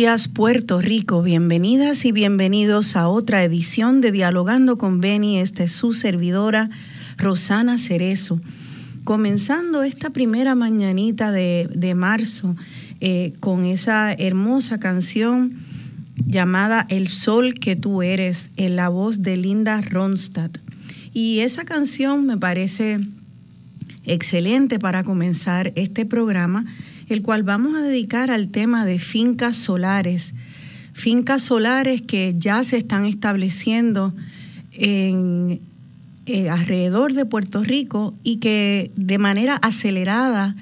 días Puerto Rico, bienvenidas y bienvenidos a otra edición de Dialogando con Beni. Esta es su servidora Rosana Cerezo. Comenzando esta primera mañanita de, marzo eh, con esa hermosa canción llamada El Sol que tú eres, en la voz de Linda Ronstadt. Y esa canción me parece excelente para comenzar este programa el cual vamos a dedicar al tema de fincas solares. Fincas solares que ya se están estableciendo en, eh, alrededor de Puerto Rico y que de manera acelerada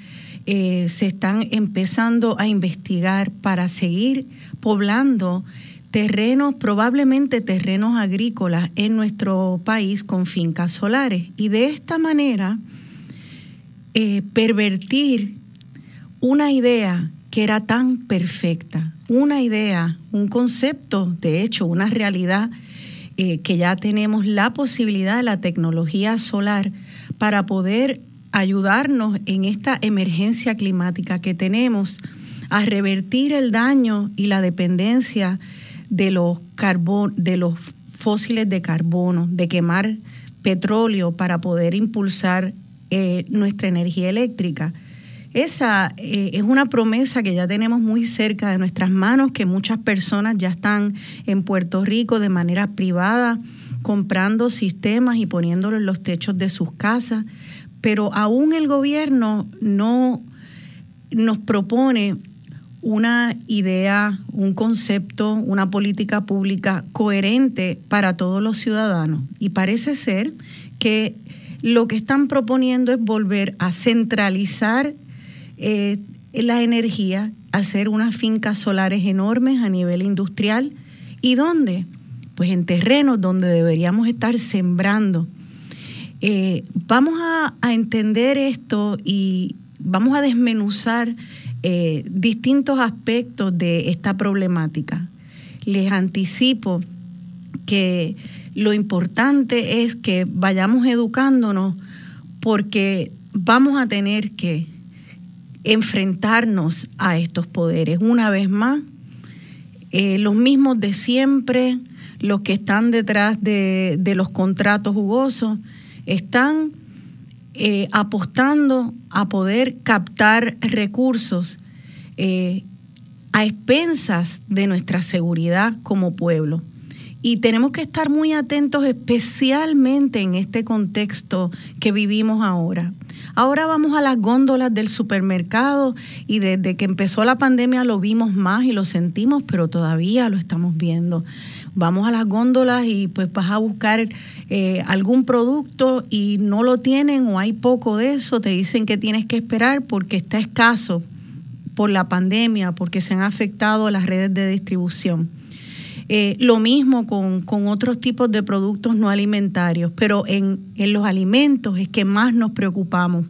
eh, se están empezando a investigar para seguir poblando terrenos, probablemente terrenos agrícolas en nuestro país con fincas solares. Y de esta manera, eh, pervertir una idea que era tan perfecta, una idea, un concepto, de hecho, una realidad, eh, que ya tenemos la posibilidad de la tecnología solar para poder ayudarnos en esta emergencia climática que tenemos a revertir el daño y la dependencia de los, de los fósiles de carbono, de quemar petróleo para poder impulsar eh, nuestra energía eléctrica. Esa eh, es una promesa que ya tenemos muy cerca de nuestras manos, que muchas personas ya están en Puerto Rico de manera privada comprando sistemas y poniéndolos en los techos de sus casas, pero aún el gobierno no nos propone una idea, un concepto, una política pública coherente para todos los ciudadanos. Y parece ser que lo que están proponiendo es volver a centralizar eh, la energía, hacer unas fincas solares enormes a nivel industrial. ¿Y dónde? Pues en terrenos donde deberíamos estar sembrando. Eh, vamos a, entender esto y vamos a desmenuzar eh, distintos aspectos de esta problemática. Les anticipo que lo importante es que vayamos educándonos porque vamos a tener que enfrentarnos a estos poderes. Una vez más, eh, los mismos de siempre, los que están detrás de, los contratos jugosos, están eh, apostando a poder captar recursos eh, a expensas de nuestra seguridad como pueblo. Y tenemos que estar muy atentos especialmente en este contexto que vivimos ahora. Ahora vamos a las góndolas del supermercado y desde que empezó la pandemia lo vimos más y lo sentimos, pero todavía lo estamos viendo. Vamos a las góndolas y pues vas a buscar eh, algún producto y no lo tienen o hay poco de eso, te dicen que tienes que esperar porque está escaso por la pandemia, porque se han afectado las redes de distribución. Eh, lo mismo con, otros tipos de productos no alimentarios, pero en, en los alimentos es que más nos preocupamos.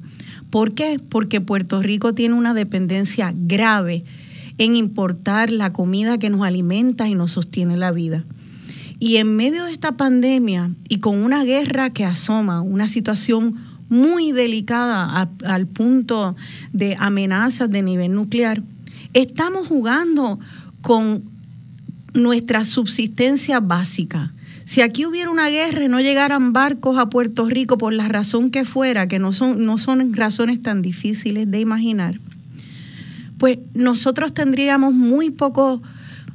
¿Por qué? Porque Puerto Rico tiene una dependencia grave en importar la comida que nos alimenta y nos sostiene la vida. Y en medio de esta pandemia y con una guerra que asoma, una situación muy delicada al punto de amenazas de nivel nuclear, estamos jugando con nuestra subsistencia básica. Si aquí hubiera una guerra y no llegaran barcos a Puerto Rico por la razón que fuera, que no son, no son razones tan difíciles de imaginar, pues nosotros tendríamos muy poco,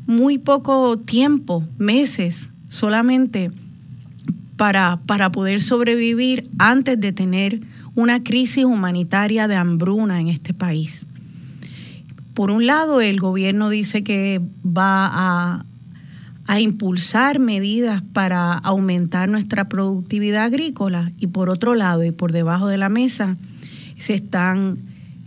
muy poco tiempo, meses solamente, para, para poder sobrevivir antes de tener una crisis humanitaria de hambruna en este país. Por un lado, el gobierno dice que va a, impulsar medidas para aumentar nuestra productividad agrícola y por otro lado y por debajo de la mesa se están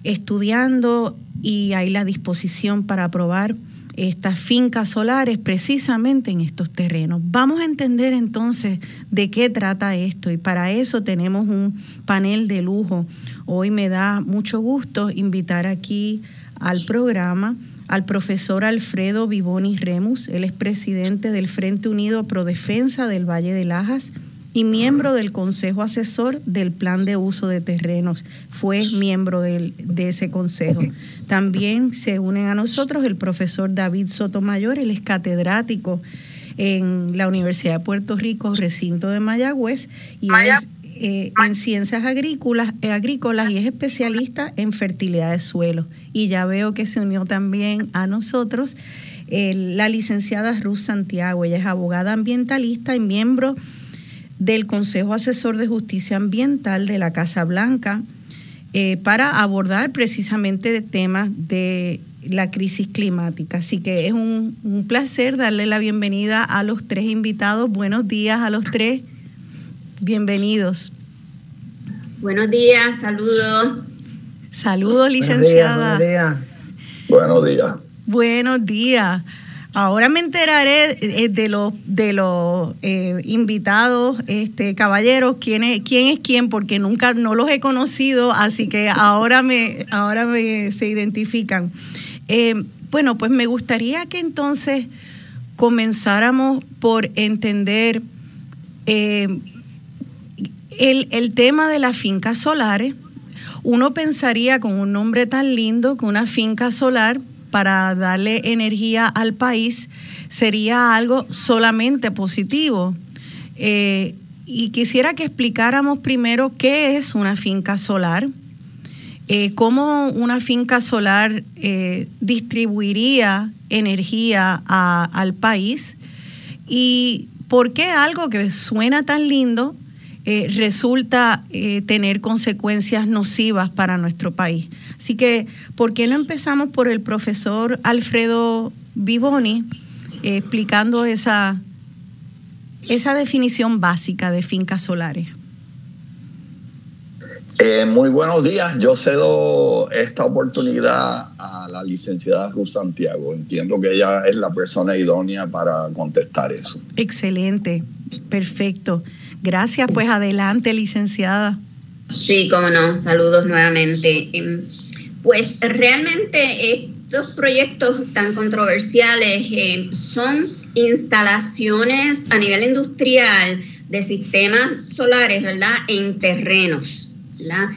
estudiando y hay la disposición para aprobar estas fincas solares precisamente en estos terrenos. Vamos a entender entonces de qué trata esto y para eso tenemos un panel de lujo. Hoy me da mucho gusto invitar aquí al programa al profesor Alfredo Vivoni Remus. Él es presidente del Frente Unido Pro Defensa del Valle de Lajas y miembro del Consejo Asesor del Plan de Uso de Terrenos. Fue miembro de ese consejo. También se unen a nosotros el profesor David Sotomayor, él es catedrático en la Universidad de Puerto Rico, recinto de Mayagüez, y eh, en ciencias agrícolas, eh, agrícolas y es especialista en fertilidad de suelo. Y ya veo que se unió también a nosotros la licenciada Ruth Santiago. Ella es abogada ambientalista y miembro del Consejo Asesor de Justicia Ambiental de la Casa Blanca eh, para abordar precisamente temas de la crisis climática. Así que es un, un placer darle la bienvenida a los tres invitados. Buenos días a los tres. Bienvenidos. Buenos días, saludos. Saludos, licenciada. Buenos días. Buenos días. Buenos días. Ahora me enteraré eh, de los de los eh, invitados, este caballeros, quién es quién es quién, porque nunca no los he conocido, así que ahora me ahora me se identifican. Eh, bueno, pues me gustaría que entonces comenzáramos por entender el, tema de las fincas solares, uno pensaría con un nombre tan lindo que una finca solar para darle energía al país sería algo solamente positivo. Eh, y quisiera que explicáramos primero qué es una finca solar, eh, cómo una finca solar eh, distribuiría energía al país y por qué algo que suena tan lindo eh, resulta eh, tener consecuencias nocivas para nuestro país. Así que, ¿por qué no empezamos por el profesor Alfredo Vivoni eh, explicando esa, esa definición básica de fincas solares? muy buenos días. Yo cedo esta oportunidad a la licenciada Ruth Santiago. Entiendo que ella es la persona idónea para contestar eso. Excelente, perfecto. Gracias, pues adelante, licenciada. Sí, cómo no, saludos nuevamente. Em, pues realmente estos proyectos tan controversiales em, son instalaciones a nivel industrial de sistemas solares, ¿verdad? En terrenos, ¿verdad?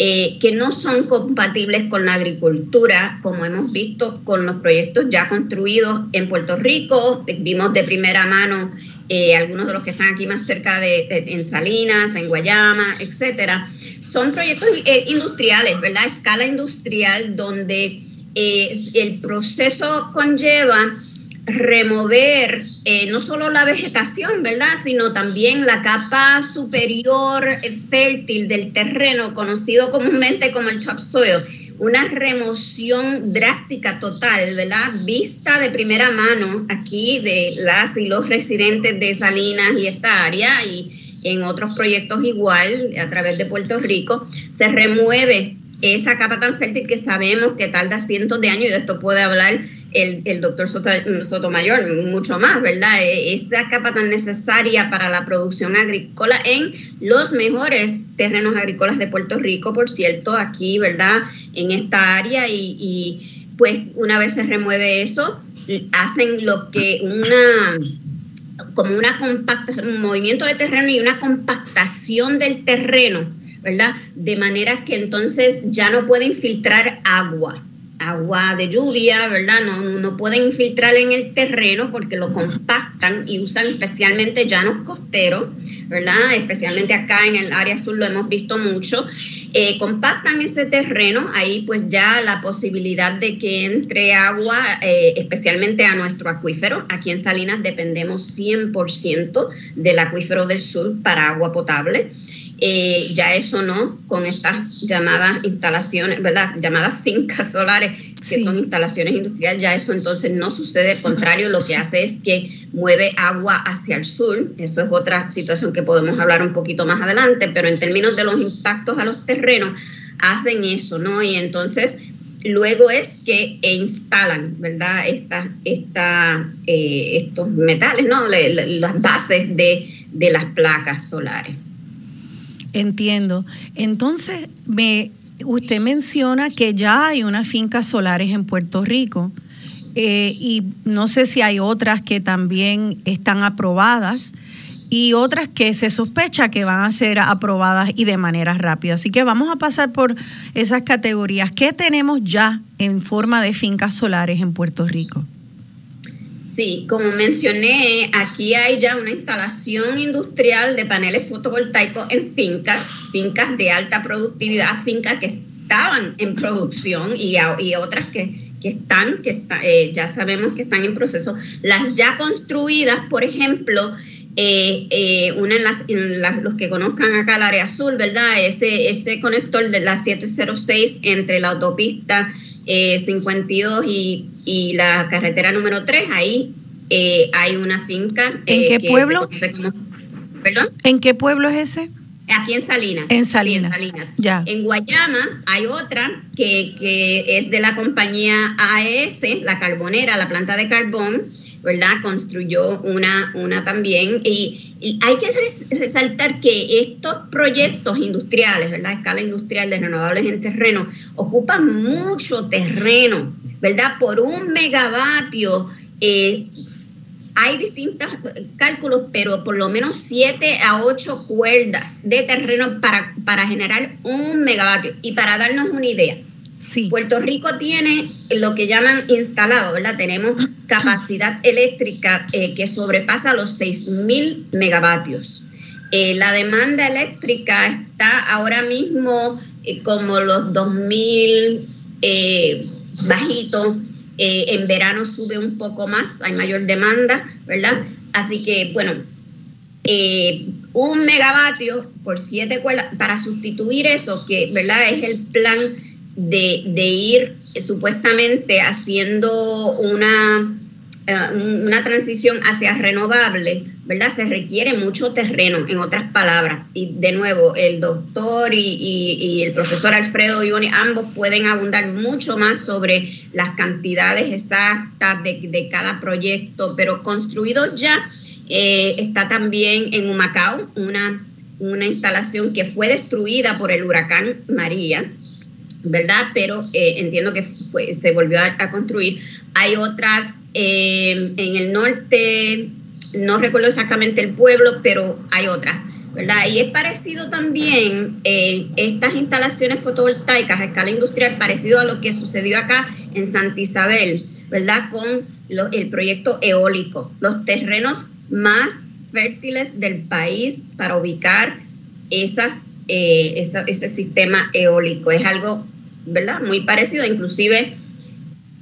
eh, que no son compatibles con la agricultura, como hemos visto con los proyectos ya construidos en Puerto Rico. Vimos de primera mano eh, algunos de los que están aquí más cerca de, en Salinas, en Guayama, etcétera. Son proyectos eh, industriales, ¿verdad? Escala industrial donde el proceso conlleva remover eh, no solo la vegetación, ¿verdad? Sino también la capa superior eh, fértil del terreno, conocido comúnmente como el topsoil. Una remoción drástica total, ¿verdad? Vista de primera mano aquí de las y los residentes de Salinas y esta área y en otros proyectos igual a través de Puerto Rico, se remueve esa capa tan fértil que sabemos que tarda cientos de años y de esto puede hablar el, doctor Sotomayor, mucho más, ¿verdad? E, esa capa tan necesaria para la producción agrícola en los mejores terrenos agrícolas de Puerto Rico, por cierto, aquí, ¿verdad? En esta área y, pues una vez se remueve eso, hacen lo que una como una compactación, un movimiento de terreno y una compactación del terreno, ¿verdad? De manera que entonces ya no puede infiltrar agua agua de lluvia, ¿verdad? No, no pueden infiltrar en el terreno porque lo compactan y usan especialmente llanos costeros, ¿verdad? Especialmente acá en el área sur lo hemos visto mucho. Eh, compactan ese terreno, ahí pues ya la posibilidad de que entre agua, eh, especialmente a nuestro acuífero. Aquí en Salinas dependemos 100% del acuífero del sur para agua potable. Eh, ya eso no, con estas llamadas instalaciones, ¿verdad? Llamadas fincas solares, que son instalaciones industriales, ya eso entonces no sucede, al contrario, lo que hace es que mueve agua hacia el sur, eso es otra situación que podemos hablar un poquito más adelante, pero en términos de los impactos a los terrenos, hacen eso, ¿no? Y entonces luego es que instalan, ¿verdad? Esta, esta, eh, estos metales, ¿no? las bases de, de las placas solares. Entiendo. Entonces, me, usted menciona que ya hay unas fincas solares en Puerto Rico eh, y no sé si hay otras que también están aprobadas y otras que se sospecha que van a ser aprobadas y de manera rápida. Así que vamos a pasar por esas categorías. ¿Qué tenemos ya en forma de fincas solares en Puerto Rico? Sí, como mencioné, aquí hay ya una instalación industrial de paneles fotovoltaicos en fincas, fincas de alta productividad, fincas que estaban en producción y, otras que, están, que eh, ya sabemos que están en proceso. Las ya construidas, por ejemplo, eh, eh, una en, las, los que conozcan acá el área azul, ¿verdad? Ese, ese conector de la 706 entre la autopista 52 eh, y, y, la carretera número 3, ahí hay una finca. ¿En qué pueblo? ¿Perdón? ¿En qué pueblo es ese? Aquí en Salinas. En Salinas. en Salinas. Ya. En Guayama hay otra que, que es de la compañía AES, la carbonera, la planta de carbón ¿verdad? Construyó una, una también. Y, hay que resaltar que estos proyectos industriales, ¿verdad? Escala industrial de renovables en terreno, ocupan mucho terreno, ¿verdad? Por un megavatio. Eh, hay distintos cálculos, pero por lo menos 7 a 8 cuerdas de terreno para, para generar un megavatio. Y para darnos una idea, Puerto Rico tiene lo que llaman instalado, ¿verdad? Tenemos capacidad eléctrica eh, que sobrepasa los 6.000 megavatios. Eh, la demanda eléctrica está ahora mismo eh, como los 2.000 bajitos. en verano sube un poco más, hay mayor demanda, ¿verdad? Así que, bueno, un megavatio por siete cuerdas, para sustituir eso, que, ¿verdad? Es el plan de, ir eh, supuestamente haciendo una, eh, una transición hacia renovable, ¿verdad? Se requiere mucho terreno, en otras palabras. Y de nuevo, el doctor y, el profesor Alfredo Ioni, ambos pueden abundar mucho más sobre las cantidades exactas de, cada proyecto, pero construido ya eh, está también en Humacao, una, una instalación que fue destruida por el huracán María ¿verdad? Pero eh, entiendo que se volvió a, construir. Hay otras eh, en el norte, no recuerdo exactamente el pueblo, pero hay otras. ¿verdad? Y es parecido también eh, estas instalaciones fotovoltaicas a escala industrial, parecido a lo que sucedió acá en Santa Isabel, ¿verdad? Con el proyecto eólico, los terrenos más fértiles del país para ubicar esas, eh, ese sistema eólico. Es algo, ¿verdad? Muy parecido, inclusive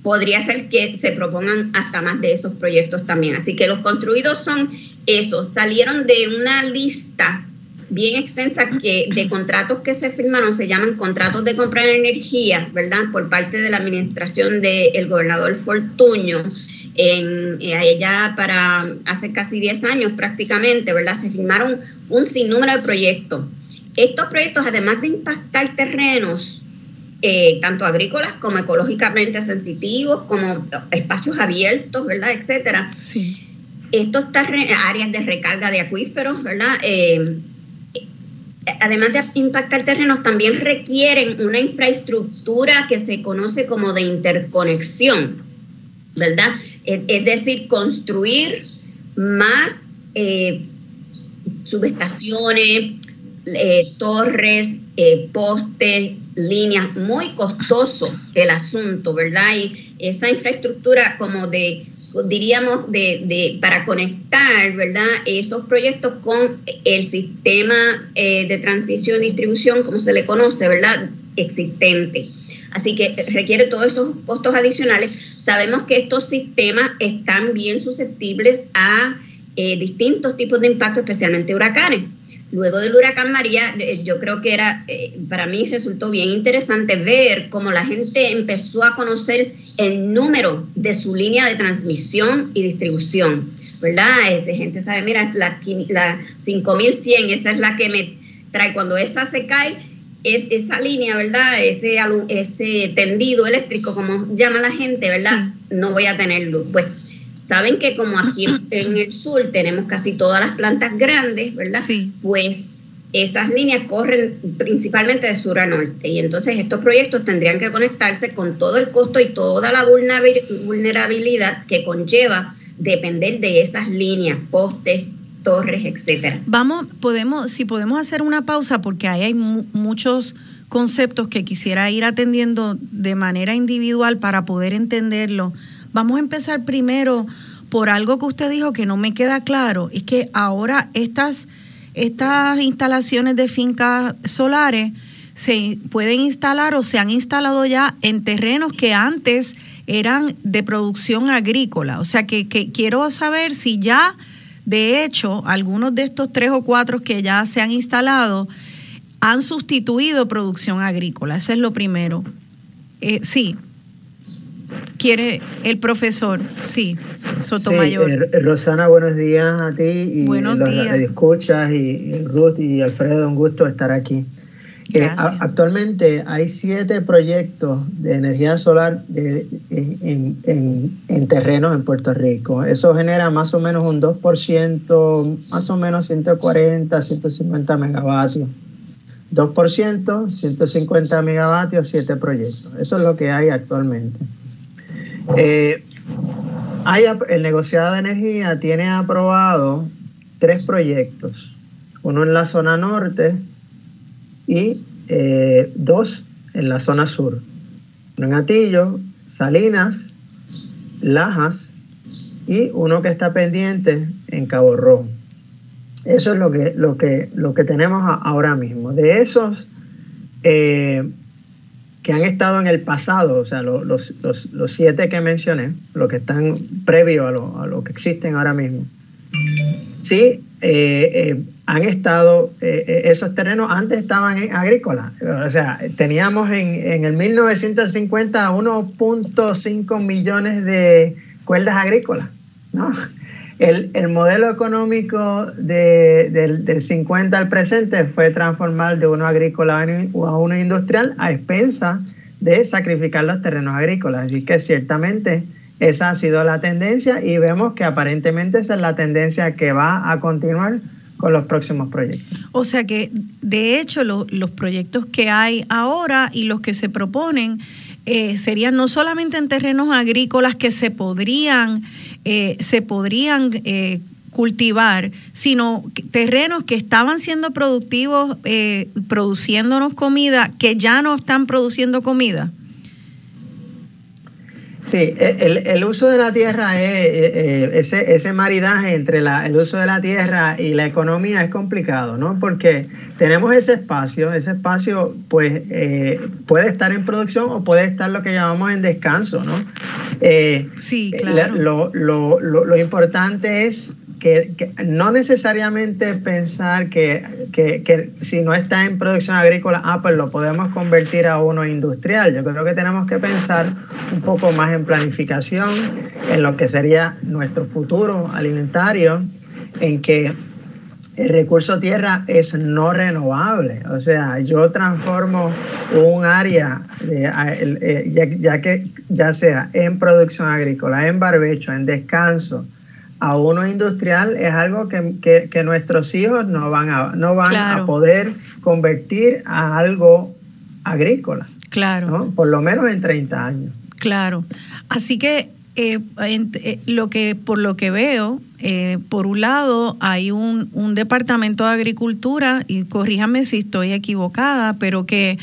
podría ser que se propongan hasta más de esos proyectos también. Así que los construidos son esos, salieron de una lista bien extensa que, de contratos que se firmaron, se llaman contratos de compra de energía, ¿verdad? Por parte de la administración del gobernador Fortuño. En, eh, para hace casi 10 años prácticamente, ¿verdad? Se firmaron un sinnúmero de proyectos. Estos proyectos, además de impactar terrenos, eh, tanto agrícolas como ecológicamente sensitivos, como espacios abiertos, ¿verdad? Etcétera. Sí. Estos áreas de recarga de acuíferos, ¿verdad? Eh, además de impactar terrenos, también requieren una infraestructura que se conoce como de interconexión, ¿verdad? Es, decir, construir más eh, subestaciones, torres, postes, líneas, muy costoso el asunto, ¿verdad? Y esa infraestructura como de, diríamos, de, de para conectar, ¿verdad? Esos proyectos con el sistema eh, de transmisión y distribución, como se le conoce, ¿verdad? Existente. Así que requiere todos esos costos adicionales. Sabemos que estos sistemas están bien susceptibles a eh, distintos tipos de impacto, especialmente huracanes. Luego del huracán María, eh, yo creo que era, eh, para mí resultó bien interesante ver cómo la gente empezó a conocer el número de su línea de transmisión y distribución, ¿verdad? Este, gente sabe, mira, la, la 5100, esa es la que me trae, cuando esa se cae, es esa línea, ¿verdad? Ese, ese tendido eléctrico, como llama la gente, ¿verdad? No voy a tener luz. Pues Saben que como aquí en el sur tenemos casi todas las plantas grandes, ¿verdad? Sí. Pues esas líneas corren principalmente de sur a norte y entonces estos proyectos tendrían que conectarse con todo el costo y toda la vulnerabilidad que conlleva depender de esas líneas, postes, torres, etcétera. Vamos, podemos, si podemos hacer una pausa porque ahí hay muchos conceptos que quisiera ir atendiendo de manera individual para poder entenderlo Vamos a empezar primero por algo que usted dijo que no me queda claro, es que ahora estas, estas instalaciones de fincas solares se pueden instalar o se han instalado ya en terrenos que antes eran de producción agrícola. O sea que, quiero saber si ya, de hecho, algunos de estos tres o cuatro que ya se han instalado han sustituido producción agrícola. Ese es lo primero. Eh, sí, quiere el profesor, sí, Sotomayor. Eh, Rosana, buenos días a ti y buenos los días. escuchas y, Ruth y Alfredo, un gusto estar aquí. Eh, actualmente hay siete proyectos de energía solar en, en, en, terrenos en Puerto Rico. Eso genera más o menos un 2%, más o menos 140, 150 megavatios. 2%, 150 megavatios, siete proyectos. Eso es lo que hay actualmente. Eh, el negociado de energía tiene aprobado tres proyectos, uno en la zona norte y eh, dos en la zona sur. Uno en Atillo, Salinas, Lajas y uno que está pendiente en Cabo Rojo. Eso es lo que, lo que, lo que tenemos ahora mismo. De esos, eh, que han estado en el pasado, o sea, los, los, siete que mencioné, los que están previo a lo, a lo que existen ahora mismo, sí, eh, eh, han estado, eh, esos terrenos antes estaban en agrícolas, o sea, teníamos en, en el 1950 1.5 millones de cuerdas agrícolas, ¿no? El, el, modelo económico de, del, del, 50 al presente fue transformar de uno agrícola a uno industrial a expensa de sacrificar los terrenos agrícolas. Así que ciertamente esa ha sido la tendencia y vemos que aparentemente esa es la tendencia que va a continuar con los próximos proyectos. O sea que, de hecho, los proyectos que hay ahora y los que se proponen eh, serían no solamente en terrenos agrícolas que se podrían, eh, se podrían eh, cultivar, sino terrenos que estaban siendo productivos, eh, produciéndonos comida, que ya no están produciendo comida. Sí, e, el, uso de la tierra es eh, eh, ese, ese maridaje entre la, el uso de la tierra y la economía es complicado, ¿no? Porque tenemos ese espacio, ese espacio pues eh, puede estar en producción o puede estar lo que llamamos en descanso, ¿no? sí, claro. Lo, lo, lo, lo importante es que, no necesariamente pensar que, que, si no está en producción agrícola, ah, pues lo podemos convertir a uno industrial. Yo creo que tenemos que pensar un poco más en planificación, en lo que sería nuestro futuro alimentario, en que el recurso tierra es no renovable. O sea, yo transformo un área, eh, ya, ya, que ya sea en producción agrícola, en barbecho, en descanso, a uno industrial es algo que, nuestros hijos no van a, no van a poder convertir a algo agrícola. Claro. Por lo menos en 30 años. Claro. Así que eh, eh, lo que por lo que veo, eh, por un lado hay un, un, departamento de agricultura, y corríjame si estoy equivocada, pero que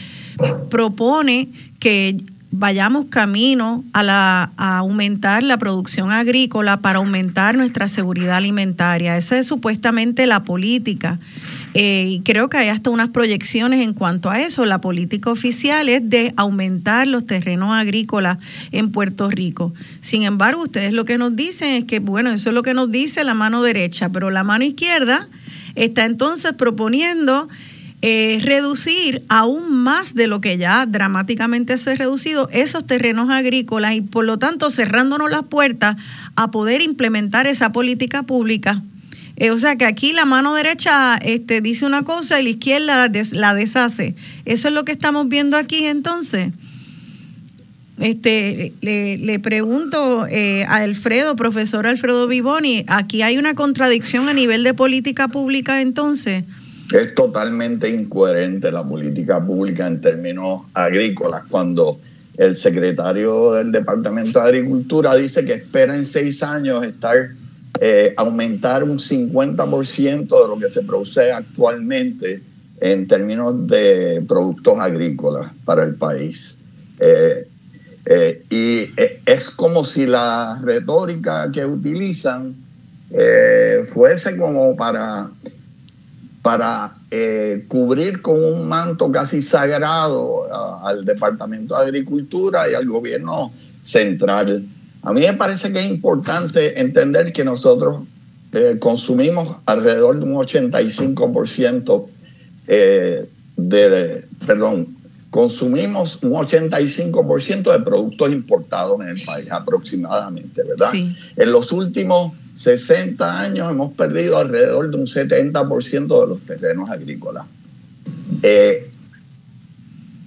propone que vayamos camino a, la, aumentar la producción agrícola para aumentar nuestra seguridad alimentaria. Esa es supuestamente la política. Eh, y creo que hay hasta unas proyecciones en cuanto a eso. La política oficial es de aumentar los terrenos agrícolas en Puerto Rico. Sin embargo, ustedes lo que nos dicen es que, bueno, eso es lo que nos dice la mano derecha, pero la mano izquierda está entonces proponiendo eh, reducir aún más de lo que ya dramáticamente se ha reducido esos terrenos agrícolas y por lo tanto cerrándonos las puertas a poder implementar esa política pública. Eh, o sea que aquí la mano derecha este, dice una cosa y la izquierda la deshace. Eso es lo que estamos viendo aquí entonces. Este, le, pregunto eh, a Alfredo, profesor Alfredo Vivoni, aquí hay una contradicción a nivel de política pública entonces. Es totalmente incoherente la política pública en términos agrícolas cuando el secretario del Departamento de Agricultura dice que espera en seis años estar eh, aumentar un 50% de lo que se produce actualmente en términos de productos agrícolas para el país. Eh, eh, y es como si la retórica que utilizan fuese como para para eh, cubrir con un manto casi sagrado al Departamento de Agricultura y al gobierno central. A mí me parece que es importante entender que nosotros eh, consumimos alrededor de un 85% eh, de, perdón, consumimos un 85% de productos importados en el país aproximadamente, ¿verdad? Sí. En los últimos 60 años hemos perdido alrededor de un 70% de los terrenos agrícolas. Eh,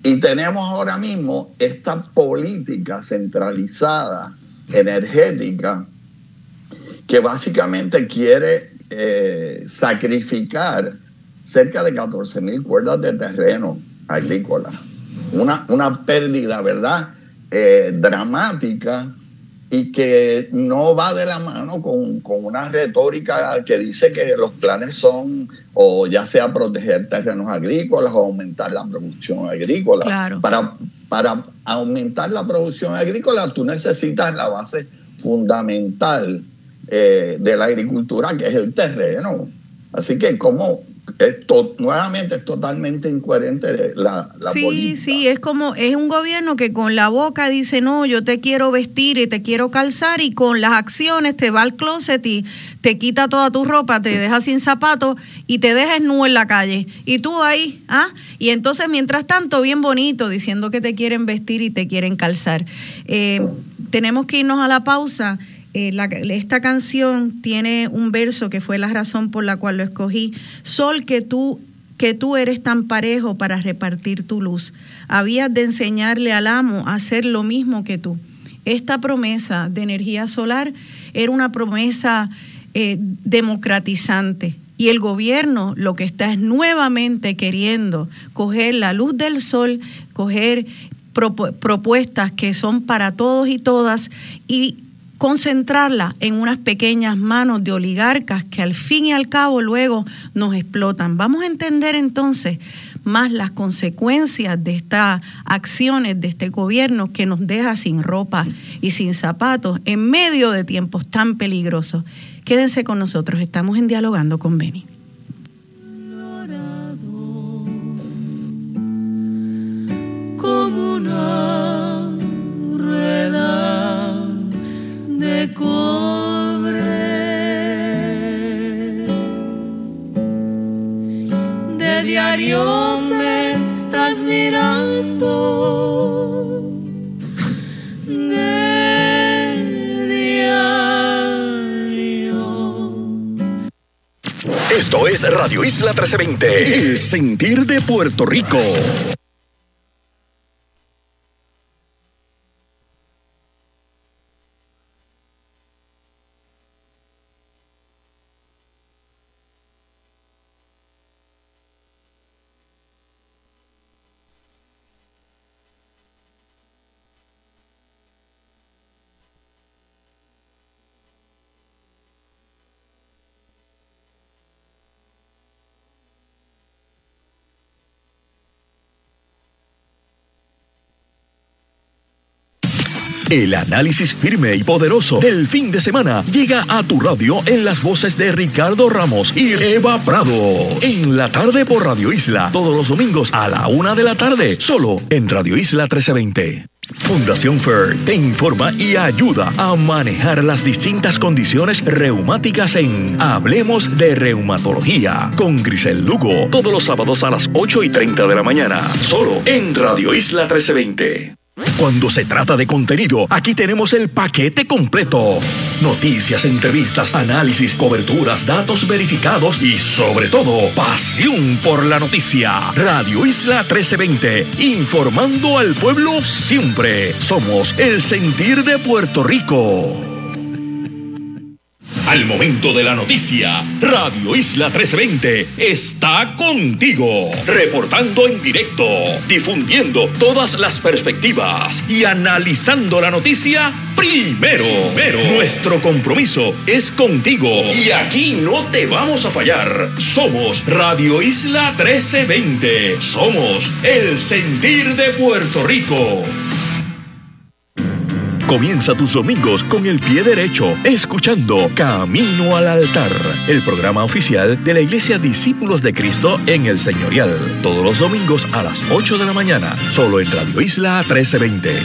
y tenemos ahora mismo esta política centralizada, energética, que básicamente quiere eh, sacrificar cerca de 14 mil cuerdas de terreno agrícola. Una, una pérdida, ¿verdad? Eh, dramática y que no va de la mano con, una retórica que dice que los planes son o ya sea proteger terrenos agrícolas o aumentar la producción agrícola. Para, para aumentar la producción agrícola tú necesitas la base fundamental eh, de la agricultura que es el terreno. Así que como esto nuevamente es totalmente incoherente la, la sí, Sí, es como, es un gobierno que con la boca dice, no, yo te quiero vestir y te quiero calzar y con las acciones te va al closet y te quita toda tu ropa, te deja sin zapatos y te deja nu en la calle. Y tú ahí, ¿ah? Y entonces, mientras tanto, bien bonito, diciendo que te quieren vestir y te quieren calzar. Eh, tenemos que irnos a la pausa. Eh, esta canción tiene un verso que fue la razón por la cual lo escogí. Sol que tú que tú eres tan parejo para repartir tu luz. Habías de enseñarle al amo a hacer lo mismo que tú. Esta promesa de energía solar era una promesa eh, democratizante. Y el gobierno lo que está es nuevamente queriendo coger la luz del sol, coger propuestas que son para todos y todas y concentrarla en unas pequeñas manos de oligarcas que al fin y al cabo luego nos explotan. Vamos a entender entonces más las consecuencias de estas acciones de este gobierno que nos deja sin ropa y sin zapatos en medio de tiempos tan peligrosos. Quédense con nosotros, estamos en dialogando con Beni. De cobre de diario. Esto es Radio Isla 1320, el sentir de Puerto Rico. El análisis firme y poderoso del fin de semana llega a tu radio en las voces de Ricardo Ramos y Eva Prado. En la tarde por Radio Isla, todos los domingos a la una de la tarde, solo en Radio Isla 1320. Fundación FAIR te informa y ayuda a manejar las distintas condiciones reumáticas en Hablemos de Reumatología con Grisel Lugo, todos los sábados a las 8 y 30 de la mañana, solo en Radio Isla 1320. Cuando se trata de contenido, aquí tenemos el paquete completo. Noticias, entrevistas, análisis, coberturas, datos verificados y sobre todo, pasión por la noticia. Radio Isla 1320, informando al pueblo siempre. Somos el sentir de Puerto Rico. Al momento de la noticia, Radio Isla 1320 está contigo, reportando en directo, difundiendo todas las perspectivas y analizando la noticia primero. Nuestro compromiso es contigo y aquí no te vamos a fallar. Somos Radio Isla 1320. Somos el sentir de Puerto Rico. Comienza tus domingos con el pie derecho, escuchando Camino al Altar, el programa oficial de la Iglesia Discípulos de Cristo en el Señorial. Todos los domingos a las 8 de la mañana, solo en Radio Isla 1320.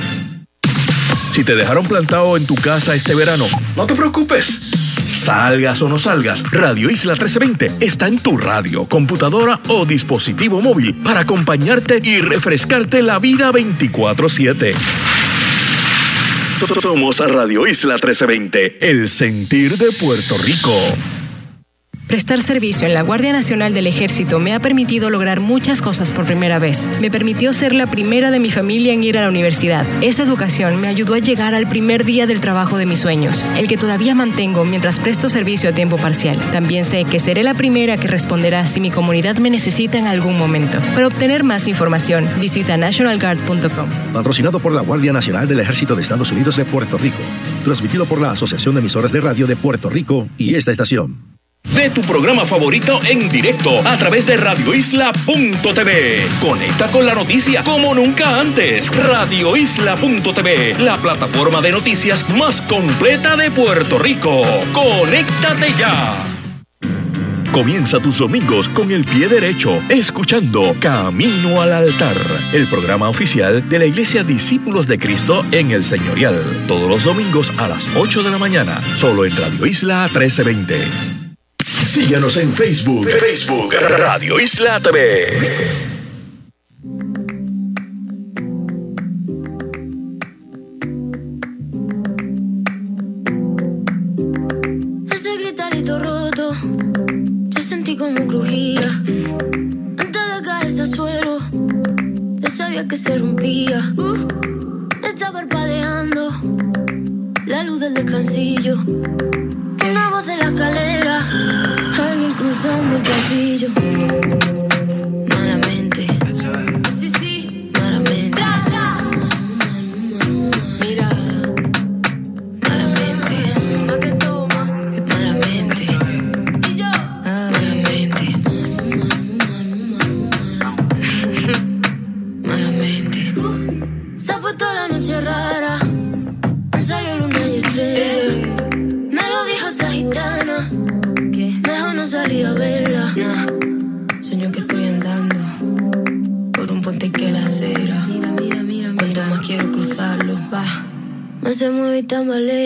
Si te dejaron plantado en tu casa este verano, no te preocupes. Salgas o no salgas, Radio Isla 1320 está en tu radio, computadora o dispositivo móvil para acompañarte y refrescarte la vida 24/7. Somos Radio Isla 1320, el sentir de Puerto Rico. Prestar servicio en la Guardia Nacional del Ejército me ha permitido lograr muchas cosas por primera vez. Me permitió ser la primera de mi familia en ir a la universidad. Esa educación me ayudó a llegar al primer día del trabajo de mis sueños, el que todavía mantengo mientras presto servicio a tiempo parcial. También sé que seré la primera que responderá si mi comunidad me necesita en algún momento. Para obtener más información, visita nationalguard.com. Patrocinado por la Guardia Nacional del Ejército de Estados Unidos de Puerto Rico. Transmitido por la Asociación de Emisoras de Radio de Puerto Rico y esta estación. Ve tu programa favorito en directo a través de radioisla.tv. Conecta con la noticia como nunca antes. Radioisla.tv, la plataforma de noticias más completa de Puerto Rico. Conéctate ya. Comienza tus domingos con el pie derecho, escuchando Camino al Altar, el programa oficial de la Iglesia Discípulos de Cristo en el Señorial. Todos los domingos a las 8 de la mañana, solo en Radio Isla 1320. Síguenos en Facebook. Facebook Radio Isla TV. Ese gritarito roto, yo sentí como crujía. Antes de caerse al suelo, ya sabía que se rompía. Uh, está parpadeando la luz del descansillo. De la escalera, alguien cruzando el pasillo. Se mueve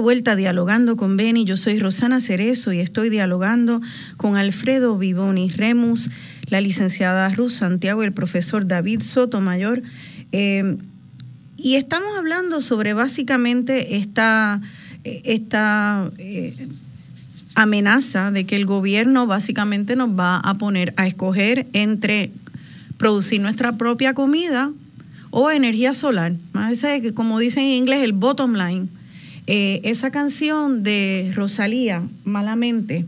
vuelta dialogando con Beni. Yo soy Rosana Cerezo y estoy dialogando con Alfredo Vivoni Remus, la licenciada Ruth Santiago y el profesor David Sotomayor. Eh, y estamos hablando sobre básicamente esta, esta eh, amenaza de que el gobierno básicamente nos va a poner a escoger entre producir nuestra propia comida o energía solar. Más que como dicen en inglés, el bottom line eh, esa canción de Rosalía, Malamente,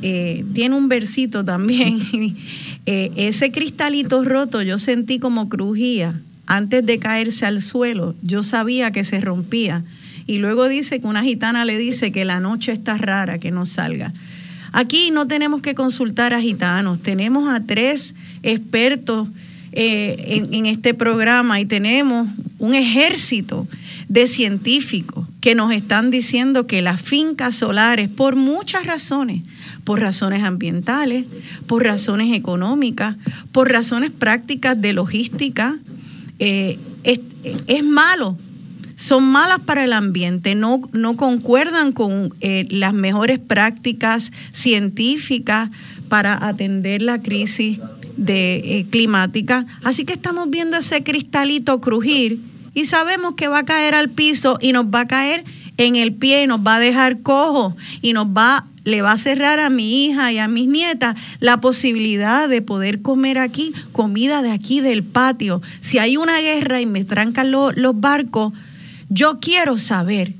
eh, tiene un versito también. Eh, ese cristalito roto yo sentí como crujía. Antes de caerse al suelo, yo sabía que se rompía. Y luego dice que una gitana le dice que la noche está rara, que no salga. Aquí no tenemos que consultar a gitanos, tenemos a tres expertos en, este programa y tenemos un ejército de científicos que nos están diciendo que las fincas solares, por muchas razones, por razones ambientales, por razones económicas, por razones prácticas de logística, eh, es, malo. Son malas para el ambiente, no, no concuerdan con eh, las mejores prácticas científicas para atender la crisis de, eh, climática. Así que estamos viendo ese cristalito crujir y sabemos que va a caer al piso y nos va a caer en el pie y nos va a dejar cojo y nos va le va a cerrar a mi hija y a mis nietas la posibilidad de poder comer aquí comida de aquí del patio. Si hay una guerra y me trancan los barcos, yo quiero saber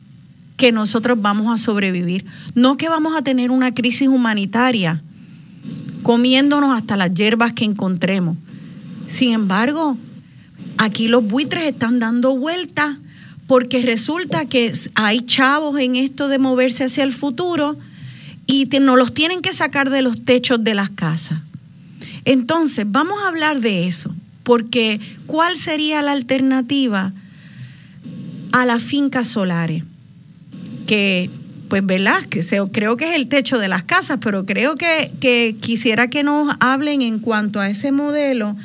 que nosotros vamos a sobrevivir, no que vamos a tener una crisis humanitaria comiéndonos hasta las hierbas que encontremos. Sin embargo, Aquí los buitres están dando vueltas porque resulta que hay chavos en esto de moverse hacia el futuro y no los tienen que sacar de los techos de las casas. Entonces, vamos a hablar de eso, porque ¿cuál sería la alternativa a las fincas solares? Que, pues, ¿verdad? Que creo que es el techo de las casas, pero creo que, que quisiera que nos hablen en cuanto a ese modelo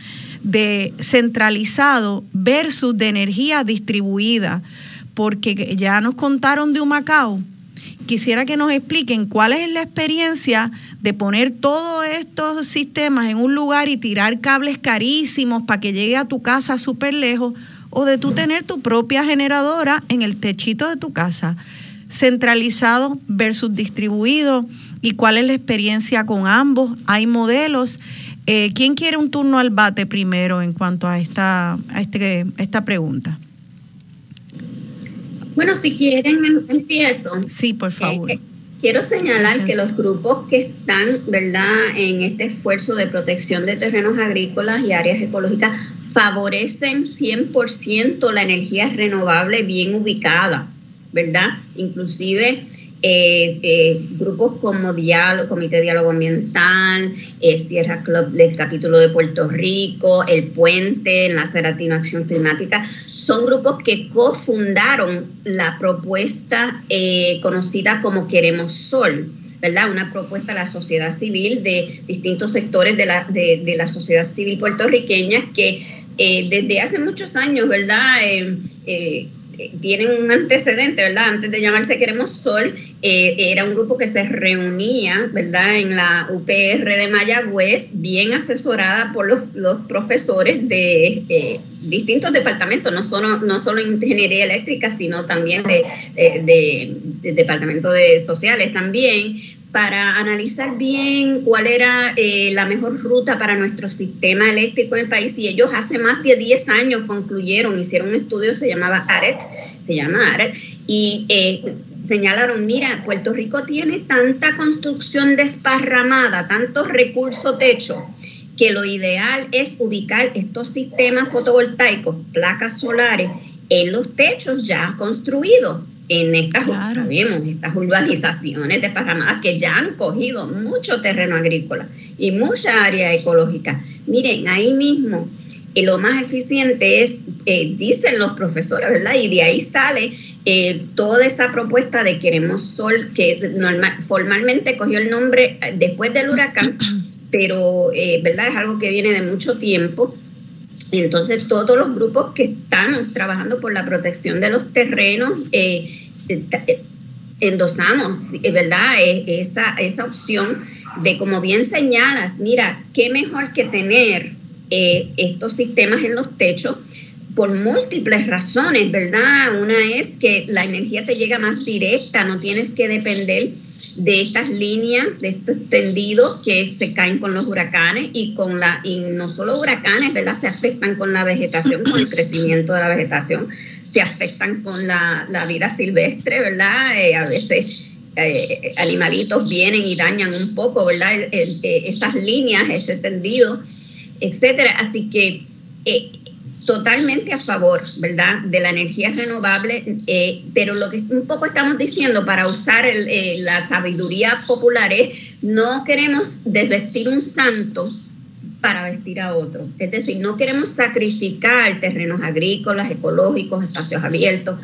de centralizado versus de energía distribuida, porque ya nos contaron de un Macao. Quisiera que nos expliquen cuál es la experiencia de poner todos estos sistemas en un lugar y tirar cables carísimos para que llegue a tu casa súper lejos, o de tú tener tu propia generadora en el techito de tu casa, centralizado versus distribuido, y cuál es la experiencia con ambos. Hay modelos eh, ¿Quién quiere un turno al bate primero en cuanto a esta, a este, esta pregunta? Bueno, si quieren, em, empiezo. Sí, por favor. Eh, quiero señalar que los grupos que están, ¿verdad?, en este esfuerzo de protección de terrenos agrícolas y áreas ecológicas favorecen 100% la energía renovable bien ubicada, ¿verdad? Inclusive eh, eh, grupos como Diálogo, Comité de Diálogo Ambiental, eh, Sierra Club del capítulo de Puerto Rico, El Puente, Enlace Latino Acción Climática, son grupos que cofundaron la propuesta conocida como Queremos Sol. ¿verdad? Una propuesta de la sociedad civil de distintos sectores de la, de, la sociedad civil puertorriqueña que desde hace muchos años, ¿verdad? Tienen un antecedente, ¿verdad? Antes de llamarse Queremos Sol, eh, era un grupo que se reunía, ¿verdad? En la UPR de Mayagüez, bien asesorada por los, profesores de eh, distintos departamentos, no solo, no solo ingeniería eléctrica, sino también de, de, de departamento de sociales también, para analizar bien cuál era eh, la mejor ruta para nuestro sistema eléctrico en el país. Y ellos hace más de 10 años concluyeron, hicieron un estudio, se llamaba ARET, se llama ARET, y eh, señalaron, mira, Puerto Rico tiene tanta construcción desparramada, tanto recurso techo, que lo ideal es ubicar estos sistemas fotovoltaicos, placas solares, en los techos ya construidos en estas, sabemos, estas urbanizaciones desparramadas que ya han cogido mucho terreno agrícola y mucha área ecológica. Miren, ahí mismo eh, lo más eficiente es, eh, dicen los profesores, ¿verdad? Y de ahí sale eh, toda esa propuesta de Queremos Sol, que normal, formalmente cogió el nombre después del huracán, pero, ¿verdad? Es algo que viene de mucho tiempo. Entonces, todos los grupos que estamos trabajando por la protección de los terrenos, eh, eh, endosamos, ¿verdad? Esa, esa opción de, como bien señalas, mira, qué mejor que tener eh, estos sistemas en los techos por múltiples razones, ¿verdad? Una es que la energía te llega más directa, no tienes que depender de estas líneas, de estos tendidos que se caen con los huracanes y con la, y no solo huracanes, ¿verdad? Se afectan con la vegetación, con el crecimiento de la vegetación, se afectan con la, vida silvestre, ¿verdad? Eh, a veces eh, animalitos vienen y dañan un poco, ¿verdad? estas líneas, ese tendido, etcétera. Así que eh, totalmente a favor, ¿verdad?, de la energía renovable, eh, pero lo que un poco estamos diciendo para usar eh, la sabiduría popular es no queremos desvestir un santo para vestir a otro. Es decir, no queremos sacrificar terrenos agrícolas, ecológicos, espacios abiertos,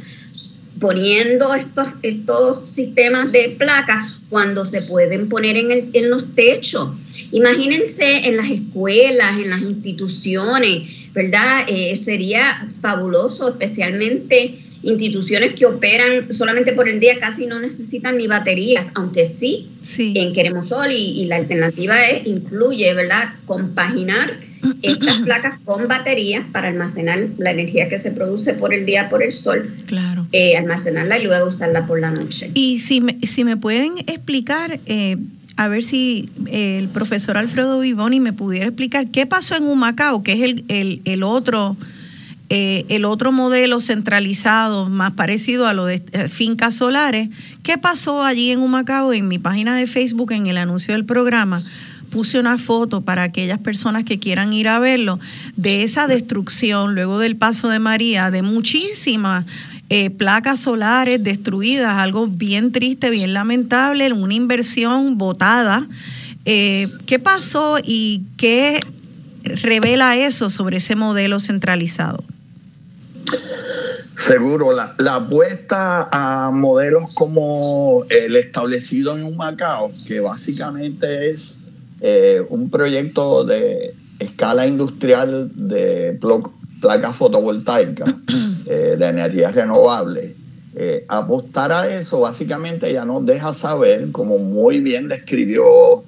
poniendo estos, estos sistemas de placas cuando se pueden poner en, el, en los techos. Imagínense en las escuelas, en las instituciones, ¿verdad? Eh, sería fabuloso, especialmente instituciones que operan solamente por el día, casi no necesitan ni baterías, aunque sí, en Queremos Sol y, y, la alternativa es, incluye, ¿verdad?, compaginar estas placas con baterías para almacenar la energía que se produce por el día por el sol, claro. Eh, almacenarla y luego usarla por la noche. Y si me, si me pueden explicar, eh, a ver si eh, el profesor Alfredo Vivoni me pudiera explicar qué pasó en Humacao, que es el, el, el otro... el otro modelo centralizado, más parecido a lo de fincas solares. ¿Qué pasó allí en Humacao? En mi página de Facebook, en el anuncio del programa, puse una foto para aquellas personas que quieran ir a verlo, de esa destrucción luego del paso de María, de muchísimas eh, placas solares destruidas, algo bien triste, bien lamentable, una inversión botada. Eh, ¿Qué pasó y qué revela eso sobre ese modelo centralizado? Seguro, la, la, apuesta a modelos como el establecido en un Macao, que básicamente es eh, un proyecto de escala industrial de placas fotovoltaicas eh, de energía renovable. Eh, apostar a eso básicamente ya nos deja saber, como muy bien describió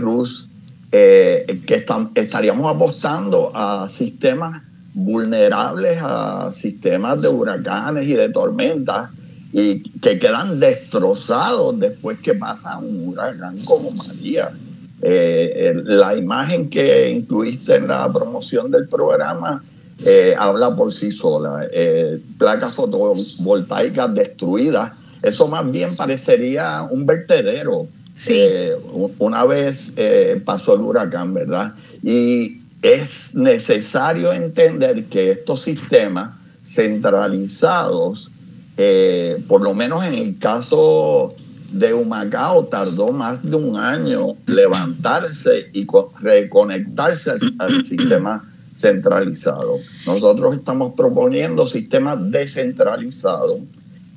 Rus, que estaríamos apostando a sistemas vulnerables a sistemas de huracanes y de tormentas y que quedan destrozados después que pasa un huracán como María. Eh, la imagen que incluiste en la promoción del programa eh, habla por sí sola. Eh, placas fotovoltaicas destruidas. Eso más bien parecería un vertedero. una vez pasó el huracán, ¿verdad? Y es necesario entender que estos sistemas centralizados, por lo menos en el caso de Humacao tardó más de un año levantarse y reconectarse al, sistema centralizado. Nosotros estamos proponiendo sistemas descentralizados,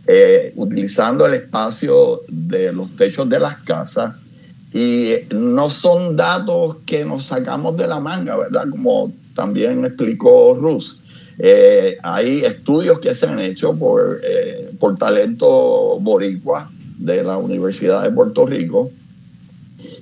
eh, utilizando el espacio de los techos de las casas y no son datos que nos sacamos de la manga, ¿verdad? Como también explicó Rus. Eh, hay estudios que se han hecho por, eh, por talento boricua de la Universidad de Puerto Rico